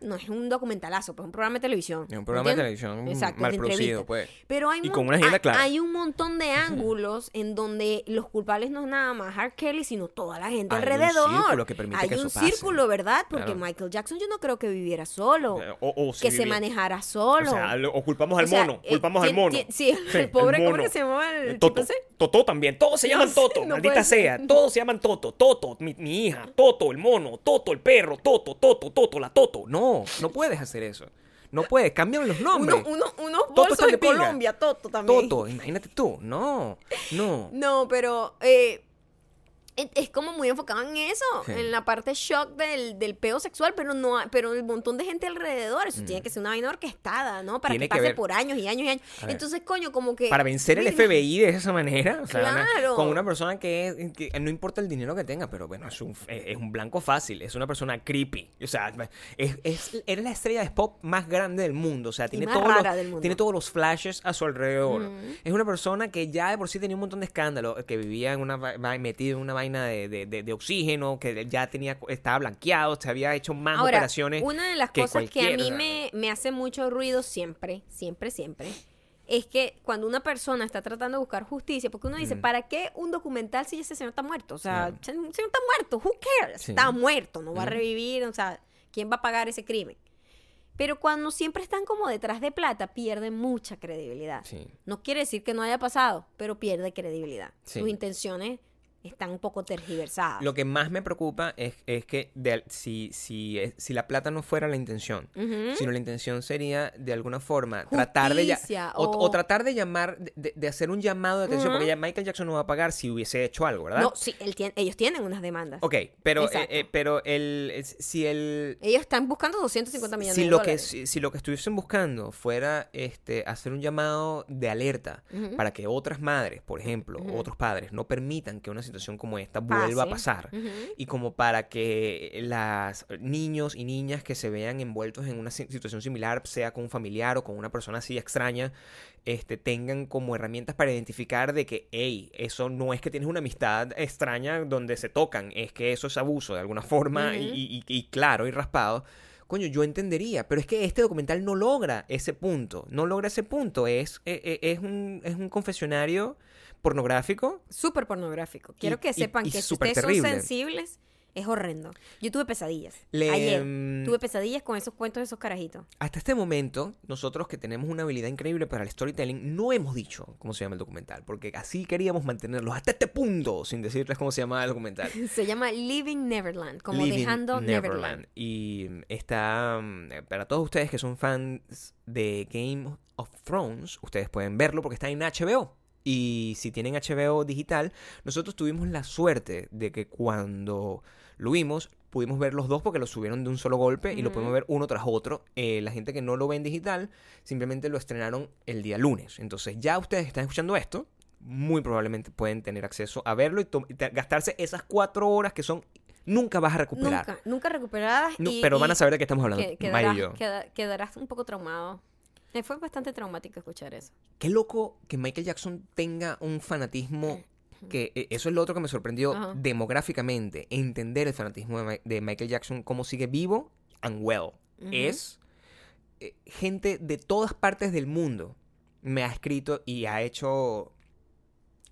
no es un documentalazo, pues es un programa de televisión. Es un programa de televisión Exacto, mal producido, pues. Pero hay, Y con una agenda hay- clara. hay un montón de *laughs* ángulos en donde los culpables no es nada más R. Kelly, sino toda la gente Hay un alrededor. círculo que permite hay que un pase. círculo, ¿verdad? Porque Claro. Michael Jackson yo no creo que viviera solo. Eh, O, o si que se manejara O solo. sea, lo- o culpamos al O sea, mono, eh, culpamos al mono. sí, *laughs* el pobre, ¿cómo era que se llamaba el tipo Toto. Toto también. Todos se llaman *laughs* Toto. no maldita sea. Todos se llaman Toto. Toto, mi, mi hija. Toto, el mono. Toto, el perro. Toto, Toto, Toto, la Toto. No, no puedes hacer eso. No puedes. Cambian los nombres. Uno, uno, unos bolsos de de. Colombia, Toto también. Toto, imagínate tú. No, no. No, pero eh, Es como muy enfocado en eso, Sí. en la parte shock del, del peo sexual, pero no hay- pero el montón de gente alrededor. Eso tiene que ser una vaina orquestada, ¿no? Para Mm. Tiene que que pase ver- por años y años y años. Entonces, coño, como que. Para vencer el Mira, FBI de esa manera, o sea, una- Claro. con una persona que, es- que no importa el dinero que tenga, pero bueno, es un, es un blanco fácil, es una persona creepy, o sea, es, es, eres la estrella de pop más grande del mundo, o sea, tiene, todos los, tiene todos los flashes a su alrededor. Ujú. Es una persona que ya de por sí tenía un montón de escándalos, que vivía en una metido en una vaina de, de- de- de oxígeno, que ya tenía estaba blanqueado, se había hecho más Ahora, operaciones. una de las que cosas que a mí me, me hace mucho ruido siempre, siempre, siempre, es que cuando una persona está tratando de buscar justicia, porque uno dice, Mm. ¿para qué un documental si ese señor está muerto? O sea, Claro. ese señor está muerto, who cares? Sí. Está muerto, no va a revivir, o sea, ¿quién va a pagar ese crimen? Pero cuando siempre están como detrás de plata, pierden mucha credibilidad. Sí. No quiere decir que no haya pasado, pero pierde credibilidad. Sí. Sus intenciones están un poco tergiversadas. Lo que más me preocupa es, es que de si, si, si la plata no fuera la intención, sino la intención sería de alguna forma tratar de o, o- o tratar de llamar, de, hacer un llamado de atención, porque ya Michael Jackson no va a pagar si hubiese hecho algo, ¿verdad? No, sí, él tiene- ellos tienen unas demandas. Ok, pero, eh, eh, pero el, si el, Ellos están buscando 250 millones si de lo que dólares. si, si lo que estuviesen buscando fuera este hacer un llamado de alerta para que otras madres, por ejemplo, otros padres no permitan que una situación como esta vuelva a pasar. Y como para que las niños y niñas que se vean envueltos en una si- situación similar, sea con un familiar o con una persona así extraña, este, tengan como herramientas para identificar de que, hey, eso no es que tienes una amistad extraña donde se tocan, es que eso es abuso de alguna forma y claro y raspado. Coño, yo entendería, pero es que este documental no logra ese punto, no logra ese punto, es, e- e- es, un, es un confesionario pornográfico Súper pornográfico. Quiero Y- que sepan y que si ustedes terrible. son sensibles, es horrendo. Yo tuve pesadillas. Le- Ayer mm, tuve pesadillas con esos cuentos de esos carajitos. Hasta este momento, nosotros que tenemos una habilidad increíble para el storytelling, no hemos dicho cómo se llama el documental, porque así queríamos mantenerlos hasta este punto, sin decirles cómo se llama el documental. *laughs* Se llama Living Neverland, como Living dejando Neverland. Y está, mm, para todos ustedes que son fans de Game of Thrones, ustedes pueden verlo porque está en HBO. Y si tienen HBO digital, nosotros tuvimos la suerte de que cuando lo vimos, pudimos ver los dos porque lo subieron de un solo golpe y lo pudimos ver uno tras otro. Eh, la gente que no lo ve en digital, simplemente lo estrenaron el día lunes. Entonces ya ustedes están escuchando esto, muy probablemente pueden tener acceso a verlo y, y gastarse esas cuatro horas que son... Nunca vas a recuperar. Nunca, nunca recuperadas. No, y- pero van a saber de qué estamos hablando, que- quedarás, y yo. queda- quedarás un poco traumado. Fue bastante traumático escuchar eso. Qué loco que Michael Jackson tenga un fanatismo que eh, eso es lo otro que me sorprendió demográficamente, entender el fanatismo de, Mi- de Michael Jackson, cómo sigue vivo and well. Es eh, gente de todas partes del mundo me ha escrito y ha hecho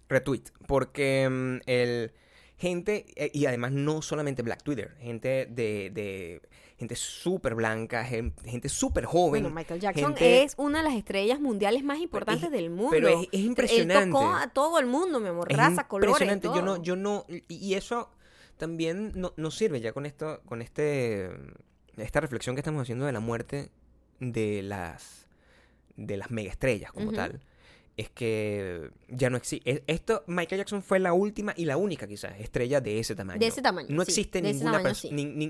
retweet, porque mm, el gente, eh, y además no solamente Black Twitter, gente de, de gente súper blanca, gen- gente súper joven. Bueno, Michael Jackson gente- es una de las estrellas mundiales más importantes del mundo. pero es- es impresionante. Él tocó a todo el mundo, mi amor. Es Raza, colores, impresionante. Yo no, yo no, y eso también no- nos sirve ya con esto, con este, esta reflexión que estamos haciendo de la muerte de las, de las megaestrellas como tal. Es que ya no existe. Esto, Michael Jackson fue la última y la única, quizás, estrella de ese tamaño. De ese tamaño, No sí, existe ninguna tamaño,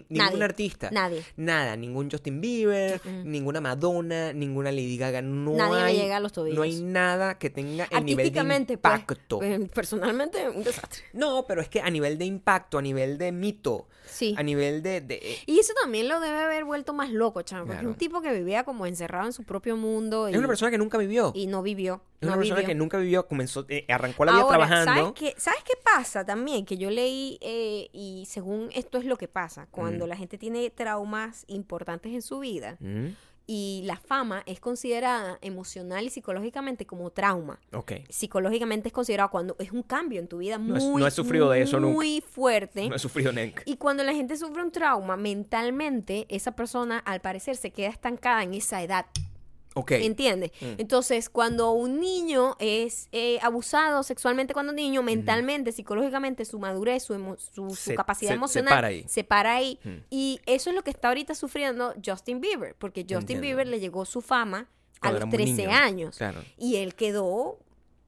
ningún artista. Nadie. Nada, ningún Justin Bieber, ninguna Madonna, ninguna Lady Gaga. No Nadie le hay, llega a los tobillos. No hay nada que tenga el nivel de pues, impacto. pues, personalmente, un desastre. No, pero es que a nivel de impacto, a nivel de mito, Sí. a nivel de... de- Y eso también lo debe haber vuelto más loco, chamo. Porque Claro. un tipo que vivía como encerrado en su propio mundo y, Es una persona que nunca vivió. y no vivió. Es no una persona vivió. que nunca vivió, comenzó, eh, arrancó la vida Ahora, trabajando. ¿sabes qué, ¿sabes qué pasa también? Que yo leí, eh, y según esto es lo que pasa, cuando Mm. la gente tiene traumas importantes en su vida Mm, y la fama es considerada emocional y psicológicamente como trauma. ok. Psicológicamente es considerado cuando es un cambio en tu vida No muy, he- no he sufrido de eso nunca. muy fuerte. No he sufrido nunca. Y cuando la gente sufre un trauma, mentalmente, esa persona al parecer se queda estancada en esa edad. Ok. ¿Entiendes? Mm. Entonces, cuando un niño es eh, abusado sexualmente cuando niño, mentalmente, psicológicamente, su madurez, su, emo- su, su Se- capacidad se- se emocional para ahí. se para ahí. Mm. Y eso es lo que está ahorita sufriendo Justin Bieber, porque Justin Entiendo. Bieber le llegó su fama a Cuando los era muy 13 niño. años. Claro. Y él quedó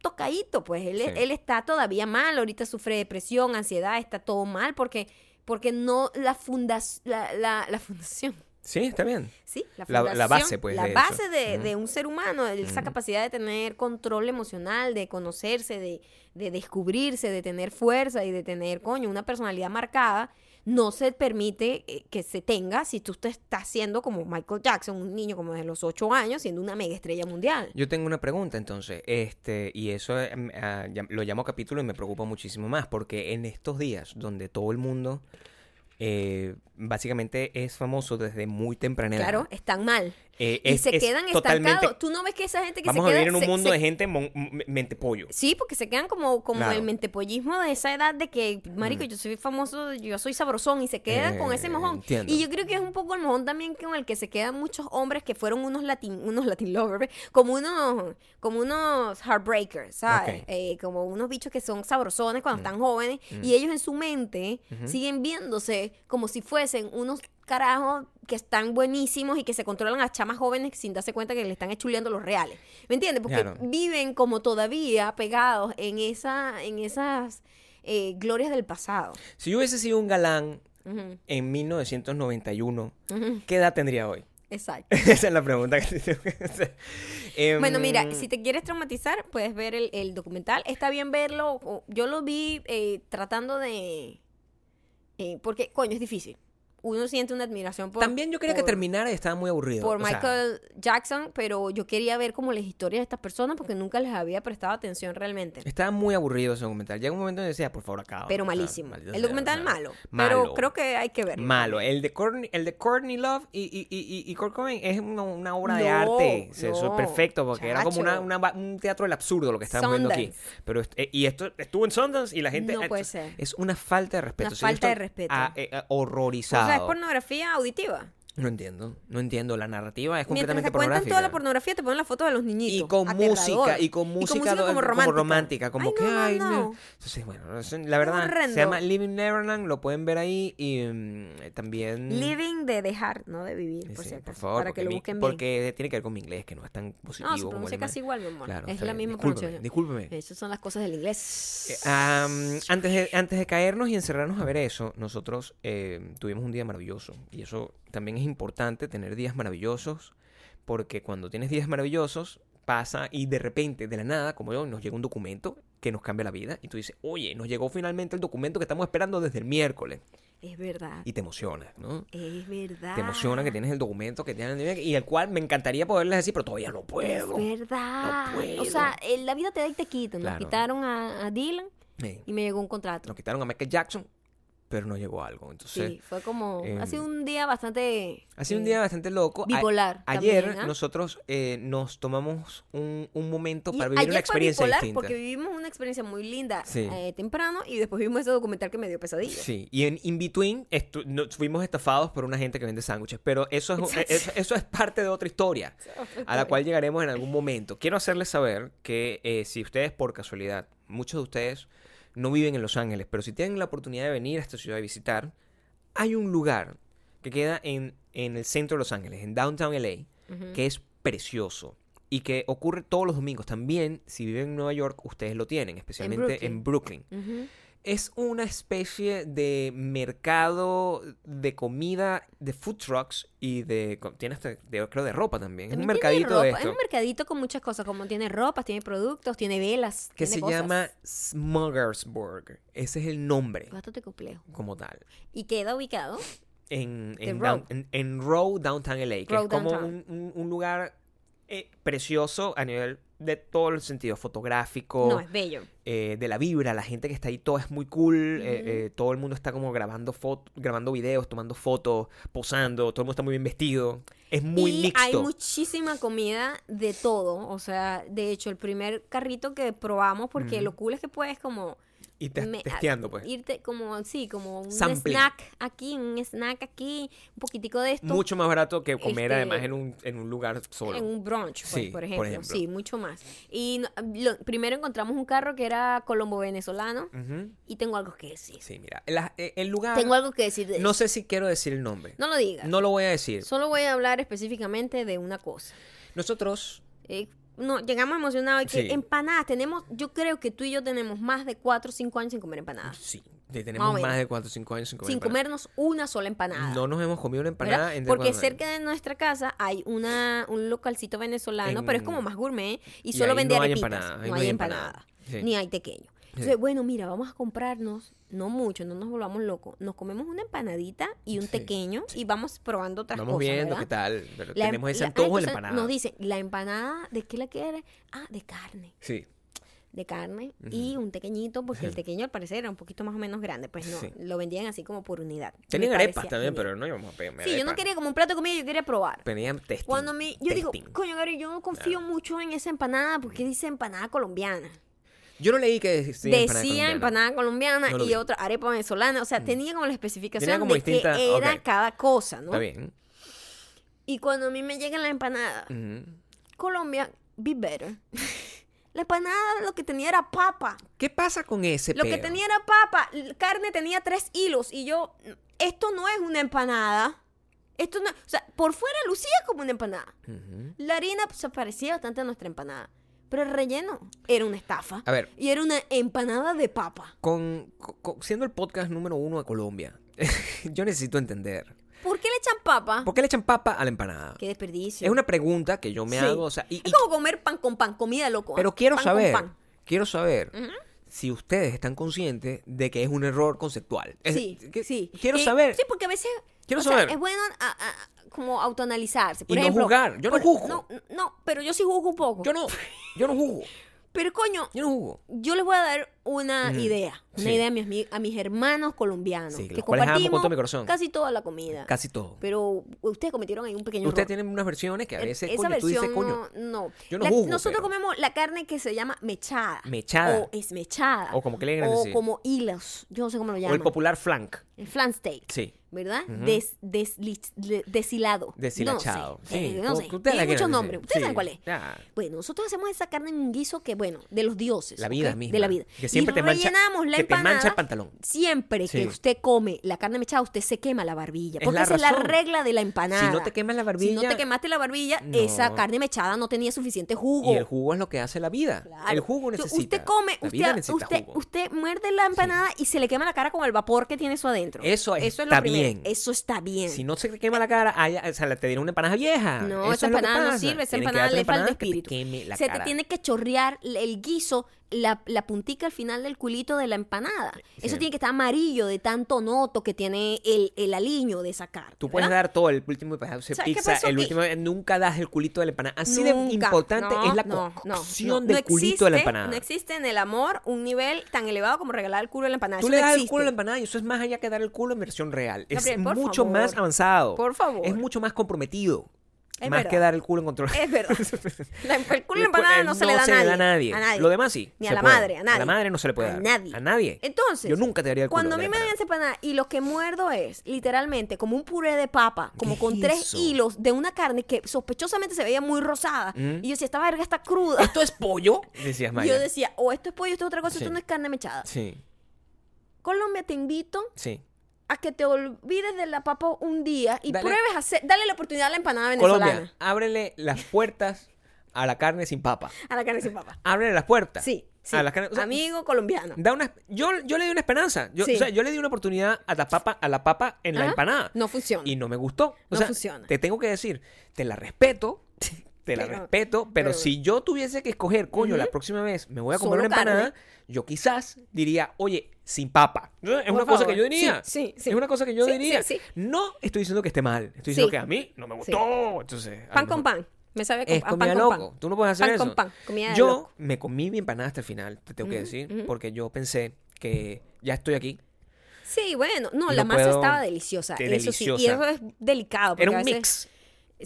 tocadito, pues él, Sí. él está todavía mal, ahorita sufre depresión, ansiedad, está todo mal porque, porque no la, fundación la, la, la fundación. Sí, está bien. Sí, la, La- la base, pues, La de base de, un ser humano, esa capacidad de tener control emocional, de conocerse, de, de descubrirse, de tener fuerza y de tener, coño, una personalidad marcada, no se permite eh, que se tenga si tú te estás siendo como Michael Jackson, un niño como de los ocho años, siendo una mega estrella mundial. Yo tengo una pregunta entonces, este, y eso eh, mm, ah, lo llamo capítulo y me preocupa muchísimo más, porque en estos días donde todo el mundo eh, básicamente es famoso desde muy temprana edad. Claro, están mal. eh, Y es- se es quedan totalmente- estancados. Tú no ves que esa gente que Vamos se a queda... vivir en un se- mundo se- de gente mon- m- mente pollo. Sí, porque se quedan como, como Claro. el mentepollismo de esa edad de que, marico, yo soy famoso, yo soy sabrosón y se quedan con ese Eh, mojón. entiendo. Y yo creo que es un poco el mojón también con el que se quedan muchos hombres que fueron unos latin, unos latin lovers, como unos, como unos heartbreakers, ¿sabes? Eh, como unos bichos que son sabrosones cuando están jóvenes y ellos en su mente siguen viéndose como si fuesen unos carajos que están buenísimos y que se controlan a chamas jóvenes sin darse cuenta que le están chuleando los reales. ¿Me entiendes? Porque Claro. viven como todavía pegados en esa, en esas eh, glorias del pasado. Si yo hubiese sido un galán Ujú, en 1991, ujú, ¿qué edad tendría hoy? Exacto. *laughs* Esa es la pregunta que te tengo que hacer. Em, Bueno, mira, si te quieres traumatizar, puedes ver el, el documental. Está bien verlo. Yo lo vi eh, tratando de... eh, porque, coño, es difícil. Uno siente una admiración por... También yo quería que terminara y estaba muy aburrido. por sea, Michael Jackson, pero yo quería ver como las historias de estas personas porque nunca les había prestado atención realmente. Estaba muy aburrido ese documental. Llega un momento en que decía, por favor, acaba. Pero o sea, malísimo. El documental sea, malo, malo. Pero creo que hay que verlo. Malo. El de Courtney, el de Courtney Love y, y, y, y Kurt Cobain es una, una obra de arte. Eso es perfecto porque era como una, un teatro del absurdo lo que estábamos viendo aquí. Pero eh, y esto estuvo en Sundance y la gente... No eh, puede ser. Es una falta de respeto. Una falta de respeto. eh, ah, O horrorizado. sea, es pornografía auditiva. No entiendo, no entiendo. La narrativa es Mientras completamente te cuentan pornográfica. toda la pornografía, te ponen la foto de los niñitos. y con Aterrador. música y con música, como romántica. romántica como Ay, que no, ay no. Entonces, bueno, la verdad se llama Living Neverland, lo pueden ver ahí y mm, también Living de dejar, no de vivir, Sí, por sí, si por favor, para que lo mi- busquen bien. porque tiene que ver con mi inglés que no es tan positivo No, se pronuncia casi igual, mi amor. Claro, es la misma pronunciación. discúlpeme. Esas son las cosas del Eh, inglés. am, antes, de, antes de caernos y encerrarnos a ver eso, nosotros eh, tuvimos un día maravilloso. Y eso también es importante, tener días maravillosos, porque cuando tienes días maravillosos, pasa y de repente, de la nada, como yo, nos llega un documento que nos cambia la vida. Y tú dices, oye, nos llegó finalmente el documento que estamos esperando desde el miércoles. Es verdad. Y te emociona, ¿no? Es verdad. Te emociona que tienes el documento que tienes y el cual me encantaría poderles decir, pero todavía no puedo. Es verdad. No puedo. O sea, la vida te da y te quita. Nos Claro. quitaron a, a Dylan Sí. y me llegó un contrato. Nos quitaron a Michael Jackson, pero no llegó algo. Entonces, Sí, fue como... eh, ha sido un día bastante... ha sido un eh, día bastante loco. A- bipolar ayer también, ¿ah? nosotros eh, nos tomamos un, un momento y para vivir ayer una fue experiencia bipolar distinta. porque vivimos una experiencia muy linda Sí. eh, temprano y después vimos ese documental que me dio pesadilla. Sí, y en In Between estu- no- fuimos estafados por una gente que vende sándwiches, pero eso es, eso, eso es parte de *laughs* otra historia a la cual llegaremos en algún momento. Quiero hacerles saber que si ustedes por casualidad, muchos de ustedes no viven en Los Ángeles, pero si tienen la oportunidad de venir a esta ciudad a visitar, hay un lugar que queda en, en el centro de Los Ángeles, en Downtown LA, que es precioso y que ocurre todos los domingos. También, si viven en Nueva York, ustedes lo tienen, especialmente en Brooklyn. Es una especie de mercado de comida, de food trucks y de... Tiene hasta, de- creo, de ropa también. Es un mercadito de esto. Es un mercadito con muchas cosas, como tiene ropas, tiene productos, tiene velas. que tiene se cosas. llama Smuggersburg. Ese es el nombre Bastante complejo. como tal. Y queda ubicado. En, en, Row. down- en, en Row, Downtown LA, que Row es como un- un lugar eh, precioso a nivel de todo el sentido fotográfico. No, es bello. eh, de la vibra, la gente que está ahí, todo es muy cool, eh, eh, todo el mundo está como grabando fotos, grabando videos, tomando fotos, posando, todo el mundo está muy bien vestido, es muy y mixto. hay muchísima comida de todo. O sea, de hecho, el primer carrito que probamos, porque lo cool es que puedes como... y te, me- testeando, pues. Irte como, sí, como un Sampling. snack aquí, un snack aquí, un poquitico de esto. Mucho más barato que comer Este, además en un, en un lugar solo. En un brunch, pues, Sí, por, por ejemplo. Sí, mucho más. Y lo- primero encontramos un carro que era colombo-venezolano y tengo algo que decir. Sí, mira, la- eh, el lugar... Tengo algo que decir de No sé si quiero decir el nombre. No lo digas. No lo voy a decir. Solo voy a hablar específicamente de una cosa. Nosotros Eh, no, llegamos emocionados y que Sí. empanadas, tenemos, yo creo que tú y yo tenemos más de 4 o 5 años sin comer empanadas. Sí, Más tenemos más, menos. de 4 o 5 años sin comer sin empanada. comernos una sola empanada. No nos hemos comido una ¿verdad? empanada en Porque cerca de nuestra casa hay una, un localcito venezolano, En- pero es como más gourmet y y solo vende no hay arepitas. empanada, ahí no hay empanada, Sí. ni hay tequeño. Entonces, bueno, mira, vamos a comprarnos, no mucho, no nos volvamos locos. Nos comemos una empanadita y un Sí, tequeño y vamos probando otras Vamos cosas. viendo ¿verdad? qué tal. Pero La em- tenemos ese la- antojo de la empanada. Nos dicen, ¿la empanada de qué la quieres? Ah, de carne. Sí. De carne y un tequeñito, porque el *laughs* tequeño al parecer era un poquito más o menos grande. Pues no, Sí. lo vendían así como por unidad. Tenían arepas también, pero no íbamos a pedirme Sí, yo no quería como un plato de comida, yo quería probar. Tenían testing. Cuando me, yo digo, testing. coño, Gary, yo no confío mucho en esa empanada porque dice empanada colombiana. Yo no leí que decía, empanada colombiana. empanada colombiana No lo y otra arepa venezolana. O sea, tenía como la especificación Tenía como de que era cada cosa, ¿no? Está bien. Y cuando a mí me llega la empanada. Colombia, be better. la empanada lo que tenía era papa. ¿Qué pasa con ese Lo que tenía era papa. Carne tenía tres hilos. Y yo, esto no es una empanada. Esto no, o sea, por fuera lucía como una empanada. La harina pues, se parecía bastante a nuestra empanada. Pero el relleno era una estafa. A ver. Y era una empanada de papa. Con, con- siendo el podcast número uno de Colombia, *laughs* yo necesito entender. ¿Por qué le echan papa? ¿Por qué le echan papa a la empanada? Qué desperdicio. Es una pregunta que yo me Sí. hago. O sea, y- Es y- como comer pan con pan, comida loco. ¿ah? pero quiero Pan con saber, quiero saber si ustedes están conscientes de que es un error conceptual. Es- Sí, que- sí. Quiero Eh, saber. Sí, porque a veces. Quiero sea, saber. es bueno a- a- como autoanalizarse. Por Y no juzgar. Yo no juzgo. No, no, pero yo sí juzgo un poco. Yo no, yo no juzgo. *laughs* Pero coño, Yo no juzgo. yo les voy a dar una idea. Una Sí. idea a mis, a mis hermanos colombianos. Sí, que amo con compartimos todo mi corazón. casi toda la comida. Casi todo. Pero ustedes cometieron ahí un pequeño Ustedes error. tienen unas versiones que a veces, Esa coño, tú dices, coño, no, no. yo no La- juzgo, Nosotros pero- comemos la carne que se llama mechada. Mechada. O esmechada. O como que le O decir. como hilos. Yo no sé cómo lo o llaman. el popular flank. El flan steak. Sí. ¿Verdad? Ujú. Des- desli- de- deshilado. Deshilachado. No sé. Sí, Eh, no sé. Tiene muchos nombres. ¿Ustedes Sí. saben cuál es? Ya. Bueno, nosotros hacemos esa carne en un guiso que, bueno, de los dioses. La vida ¿ok? misma. De la vida. Que siempre y te mancha- la que te mancha el pantalón. Siempre Sí. que usted come la carne mechada, usted se quema la barbilla. Es Porque la esa es la regla de la empanada. Si no te quemas la Si no barbilla- te quemaste la barbilla, No. esa carne mechada no tenía suficiente jugo. Y el jugo es lo que hace la vida. Claro. El jugo necesita. Usted come, usted, usted, usted muerde la empanada y se le quema la cara con el vapor que tiene eso adentro. Eso Eso es lo primero. Bien. Eso está bien. Si no se te quema la cara, hay- o sea, te dieron una empanada vieja. No, Eso esa es empanada no sirve, esa empanada le falta espíritu. te Se cara. te tiene que chorrear el guiso, la, la puntica al final del culito de la empanada. Eso Sí. tiene que estar amarillo de tanto noto que tiene el, el aliño de esa carne. Tú puedes ¿verdad? dar todo el último pedazo de ¿Sabes qué pizza, el último, nunca das el culito de la empanada. Así Nunca. de importante No, es la no, cocción no. del No culito de la existe- empanada. No existe en el amor un nivel tan elevado como regalar el culo de la empanada. Tú Eso le no das el existe. culo a la empanada y eso es más allá que dar el culo en versión real. Es Gabriel, por mucho favor. más avanzado. Por favor. Es mucho más comprometido. Es más verdad. que dar el culo en control. Es verdad. *laughs* La- el culo cu- empanada eh, no se le da a nadie. a nadie. Lo demás sí. Ni a se la puede. madre, a nadie. A la madre no se le puede A dar. nadie. A nadie. Entonces, Yo nunca te daría el culo cuando a mí me dan esa empanada y lo que muerdo es literalmente como un puré de papa, como ¿Qué con es tres hilos de una carne que sospechosamente se veía muy rosada. Mm. Y yo decía, esta verga está cruda. ¿Esto es pollo? *laughs* Decías, Maya. yo decía, o esto es pollo, esto es otra cosa, Sí. esto no es carne mechada. Sí, Colombia, te invito sí. A que te olvides de la papa un día y Dale. pruebes a hacer, dale la oportunidad a la empanada venezolana. Colombia, ábrele las puertas a la carne sin papa. A la carne sin papa. Ábrele las puertas. Sí, sí. A o sea, Amigo colombiano. da una, yo, yo le di una esperanza. Yo, Sí. o sea, yo le di una oportunidad a la papa, a la papa en la empanada. No funciona. Y no me gustó. O No sea, funciona. Te tengo que decir, te la respeto. Te la Pero- respeto, pero, pero- si yo tuviese que escoger, coño, la próxima vez me voy a comer Solo una empanada, carne. yo quizás diría, oye, sin papa. Es Por una cosa favor. que yo diría. Sí, sí, sí. Es una cosa que yo diría. No estoy diciendo que esté mal. Estoy diciendo que a mí no me gustó. Entonces, Pan con pan. Me sabe con es pan comida con loco. pan. Tú no puedes hacer Pan eso. con pan, comida yo loco. me comí mi empanada hasta el final, te tengo que Ujú, decir, ujú. porque yo pensé que ya estoy aquí. Sí, bueno, no, Y la no masa puedo- estaba deliciosa. Eso sí, y deliciosa. eso es delicado. Era un veces- mix.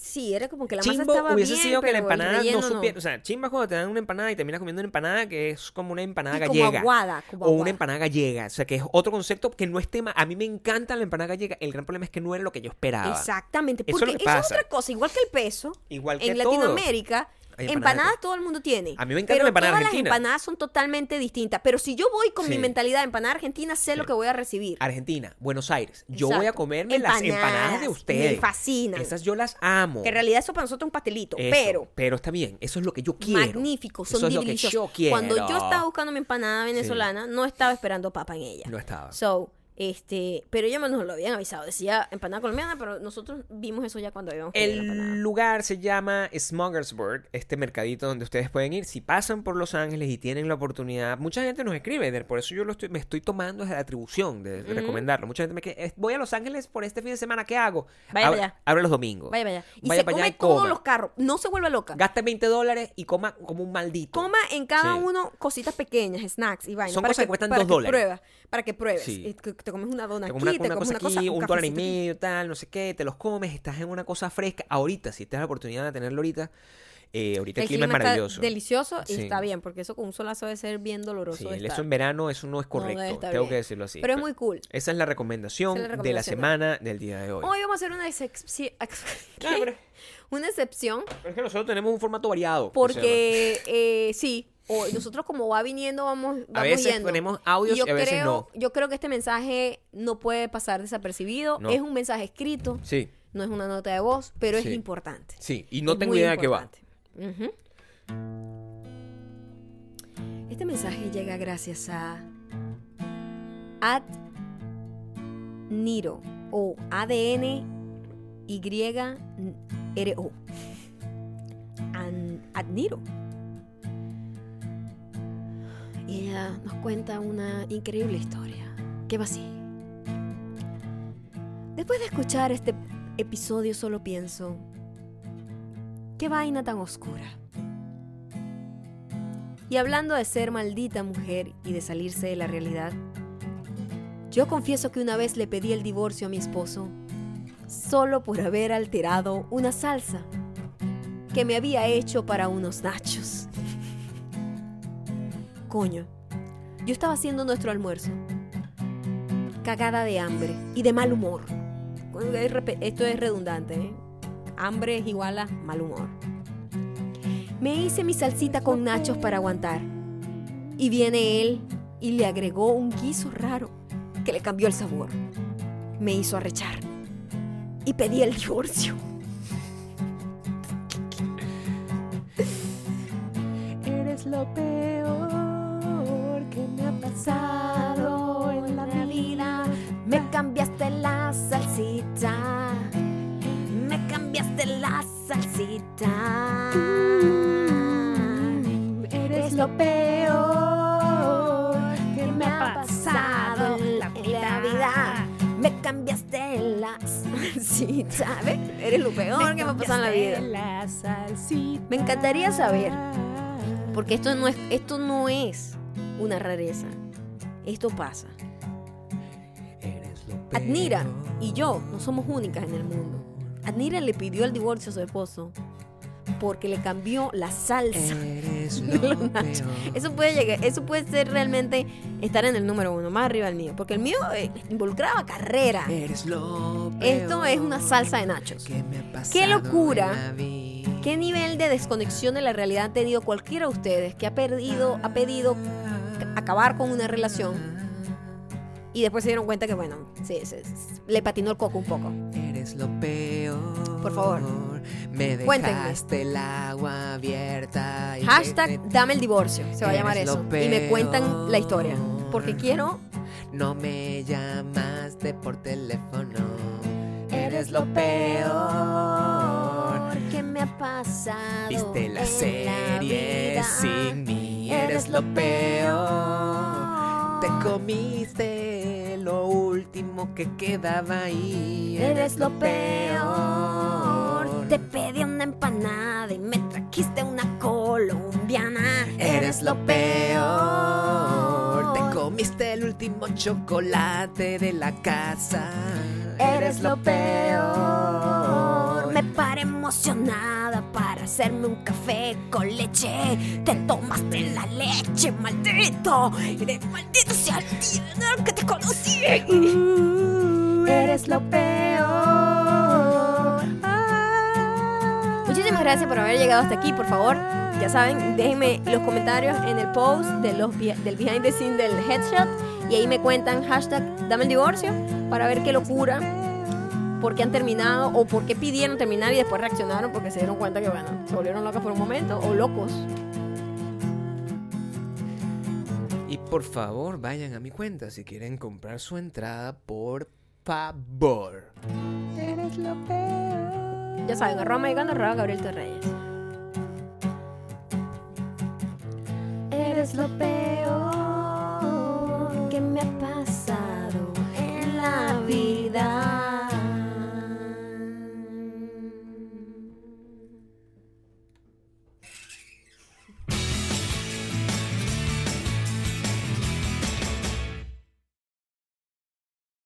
Sí, era como que la masa Chimbo estaba hubiese bien, sido que la empanada no supiera. O sea, chimba cuando te dan una empanada y terminas comiendo una empanada que es como una empanada Y como gallega. aguada, como o una empanada gallega. O sea, que es otro concepto que no es tema. A mí me encanta la empanada gallega. El gran problema es que no era lo que yo esperaba. Exactamente, Eso es porque eso es otra cosa, igual que el peso. Igual que en todo. Latinoamérica, hay empanadas todo el mundo tiene. A mí me encanta pero la empanada todas argentina. las empanadas son totalmente distintas. Pero si yo voy con mi mentalidad de empanada argentina, sé lo que voy a recibir. Argentina, Buenos Aires. Yo voy a comerme las empanadas de ustedes. Me fascinan. Esas yo las amo. Que en realidad eso para nosotros es un pastelito. Eso, pero pero está bien, eso es lo que yo quiero. magnífico, son Eso es lo que deliciosos. yo quiero. Cuando yo estaba buscando mi empanada venezolana, no estaba esperando papa en ella. No estaba. So, este, pero ellos nos lo habían avisado. Decía empanada colombiana, pero nosotros vimos eso ya cuando habíamos. El lugar se llama Smuggersburg, este mercadito donde ustedes pueden ir. Si pasan por Los Ángeles y tienen la oportunidad, mucha gente nos escribe, por eso yo lo estoy, me estoy tomando esa atribución de recomendarlo. Mucha gente me dice, voy a Los Ángeles por este fin de semana, ¿qué hago? Vaya para allá. abre los domingos. Vaya, vaya. Y Vaya se allá come y todos los carros. No se vuelve loca. Gaste 20 dólares y coma como un maldito. Coma en cada Sí. uno cositas pequeñas, snacks y vainas. Son para cosas que cuestan para dos que dólares. Pruebas, para que pruebes. Sí. Y te comes una dona Te aquí, comes te una, comes cosa una cosa, aquí, un dólar y medio, tal, no sé qué, te los comes, estás en una cosa fresca. Ahorita, si tienes la oportunidad de tenerlo ahorita, eh, ahorita el, clima, es está maravilloso. delicioso y Sí. está bien, porque eso con un solazo debe ser bien doloroso. Sí, de el estar. eso en verano, eso no es correcto. tengo bien. que decirlo así. Pero es muy cool. Esa es la recomendación, Esa es la de la semana del día de hoy. Hoy vamos a hacer una excepción. *laughs* Una excepción pero es que nosotros tenemos un formato variado. porque eh, sí, o nosotros como va viniendo vamos, vamos A veces yendo. ponemos audios yo y a veces creo, no. Yo creo que este mensaje no puede pasar desapercibido. No. Es un mensaje escrito, Sí, no es una nota de voz, pero Sí. es importante. sí. Y no Es tengo idea de qué va. importante. Ujú. Este mensaje llega gracias a Ad Niro o ADN YRO. An- Adniro. Ella nos cuenta una increíble historia que va así. Después de escuchar este episodio solo pienso, qué vaina tan oscura. Y hablando de ser maldita mujer y de salirse de la realidad, yo confieso que una vez le pedí el divorcio a mi esposo solo por haber alterado una salsa que me había hecho para unos nachos. Coño, yo estaba haciendo nuestro almuerzo, cagada de hambre y de mal humor. Esto es redundante, ¿eh? Hambre es igual a mal humor. Me hice mi salsita con nachos para aguantar. Y viene él y le agregó un guiso raro que le cambió el sabor. Me hizo arrechar. Y pedí el divorcio. Eres lo peor Pasado en la vida, me cambiaste la salsita. Me cambiaste la salsita. Eres lo peor que me ha pasado en la vida. Me cambiaste la salsita. ¿Ves? Eres lo peor que me ha pasado en la vida. Me encantaría saber, porque esto no es, esto no es una rareza. Esto pasa. Adnira y yo no somos únicas en el mundo. Adnira le pidió el divorcio a su esposo porque le cambió la salsa. *laughs* Eso puede llegar, eso puede ser realmente estar en el número uno, más arriba del mío, porque el mío eh, involucraba carrera. Eres lo Esto es una salsa de nachos. que me ha ¡Qué locura! ¿Qué nivel de desconexión de la realidad han tenido cualquiera de ustedes que ha perdido, ha pedido acabar con una relación y después se dieron cuenta que, bueno, sí, se- se- le patinó el coco un poco? Eres lo peor. Por favor. Me dejaste el agua abierta. y Hashtag me- dame el divorcio, se va a llamar eso. Y me cuentan la historia. Porque quiero No me llamaste por teléfono. Eres lo peor. que me ha pasado. Viste la en serie vida. sin mí. Eres lo peor. Te comiste lo último que quedaba ahí. Eres lo peor. Te pedí una empanada y me trajiste una colombiana. Eres lo peor. Te comiste el último chocolate de la casa. Eres lo peor. Me paré emocionada para hacerme un café con leche. Te tomaste la leche, maldito. Eres maldito sea el día que te conocí. Eres lo peor. Muchísimas gracias por haber llegado hasta aquí. Por favor, ya saben, déjenme los comentarios en el post de los, del behind the scene del headshot y ahí me cuentan hashtag dame el divorcio para ver qué locura, por qué han terminado o por qué pidieron terminar y después reaccionaron porque se dieron cuenta que, bueno, se volvieron locas por un momento o locos. Y por favor, vayan a mi cuenta si quieren comprar su entrada, por favor. Eres lo peor. Ya saben, arroba mexicano, arroba Gabriel Torreyes. Eres lo peor que me ha pasado en la vida.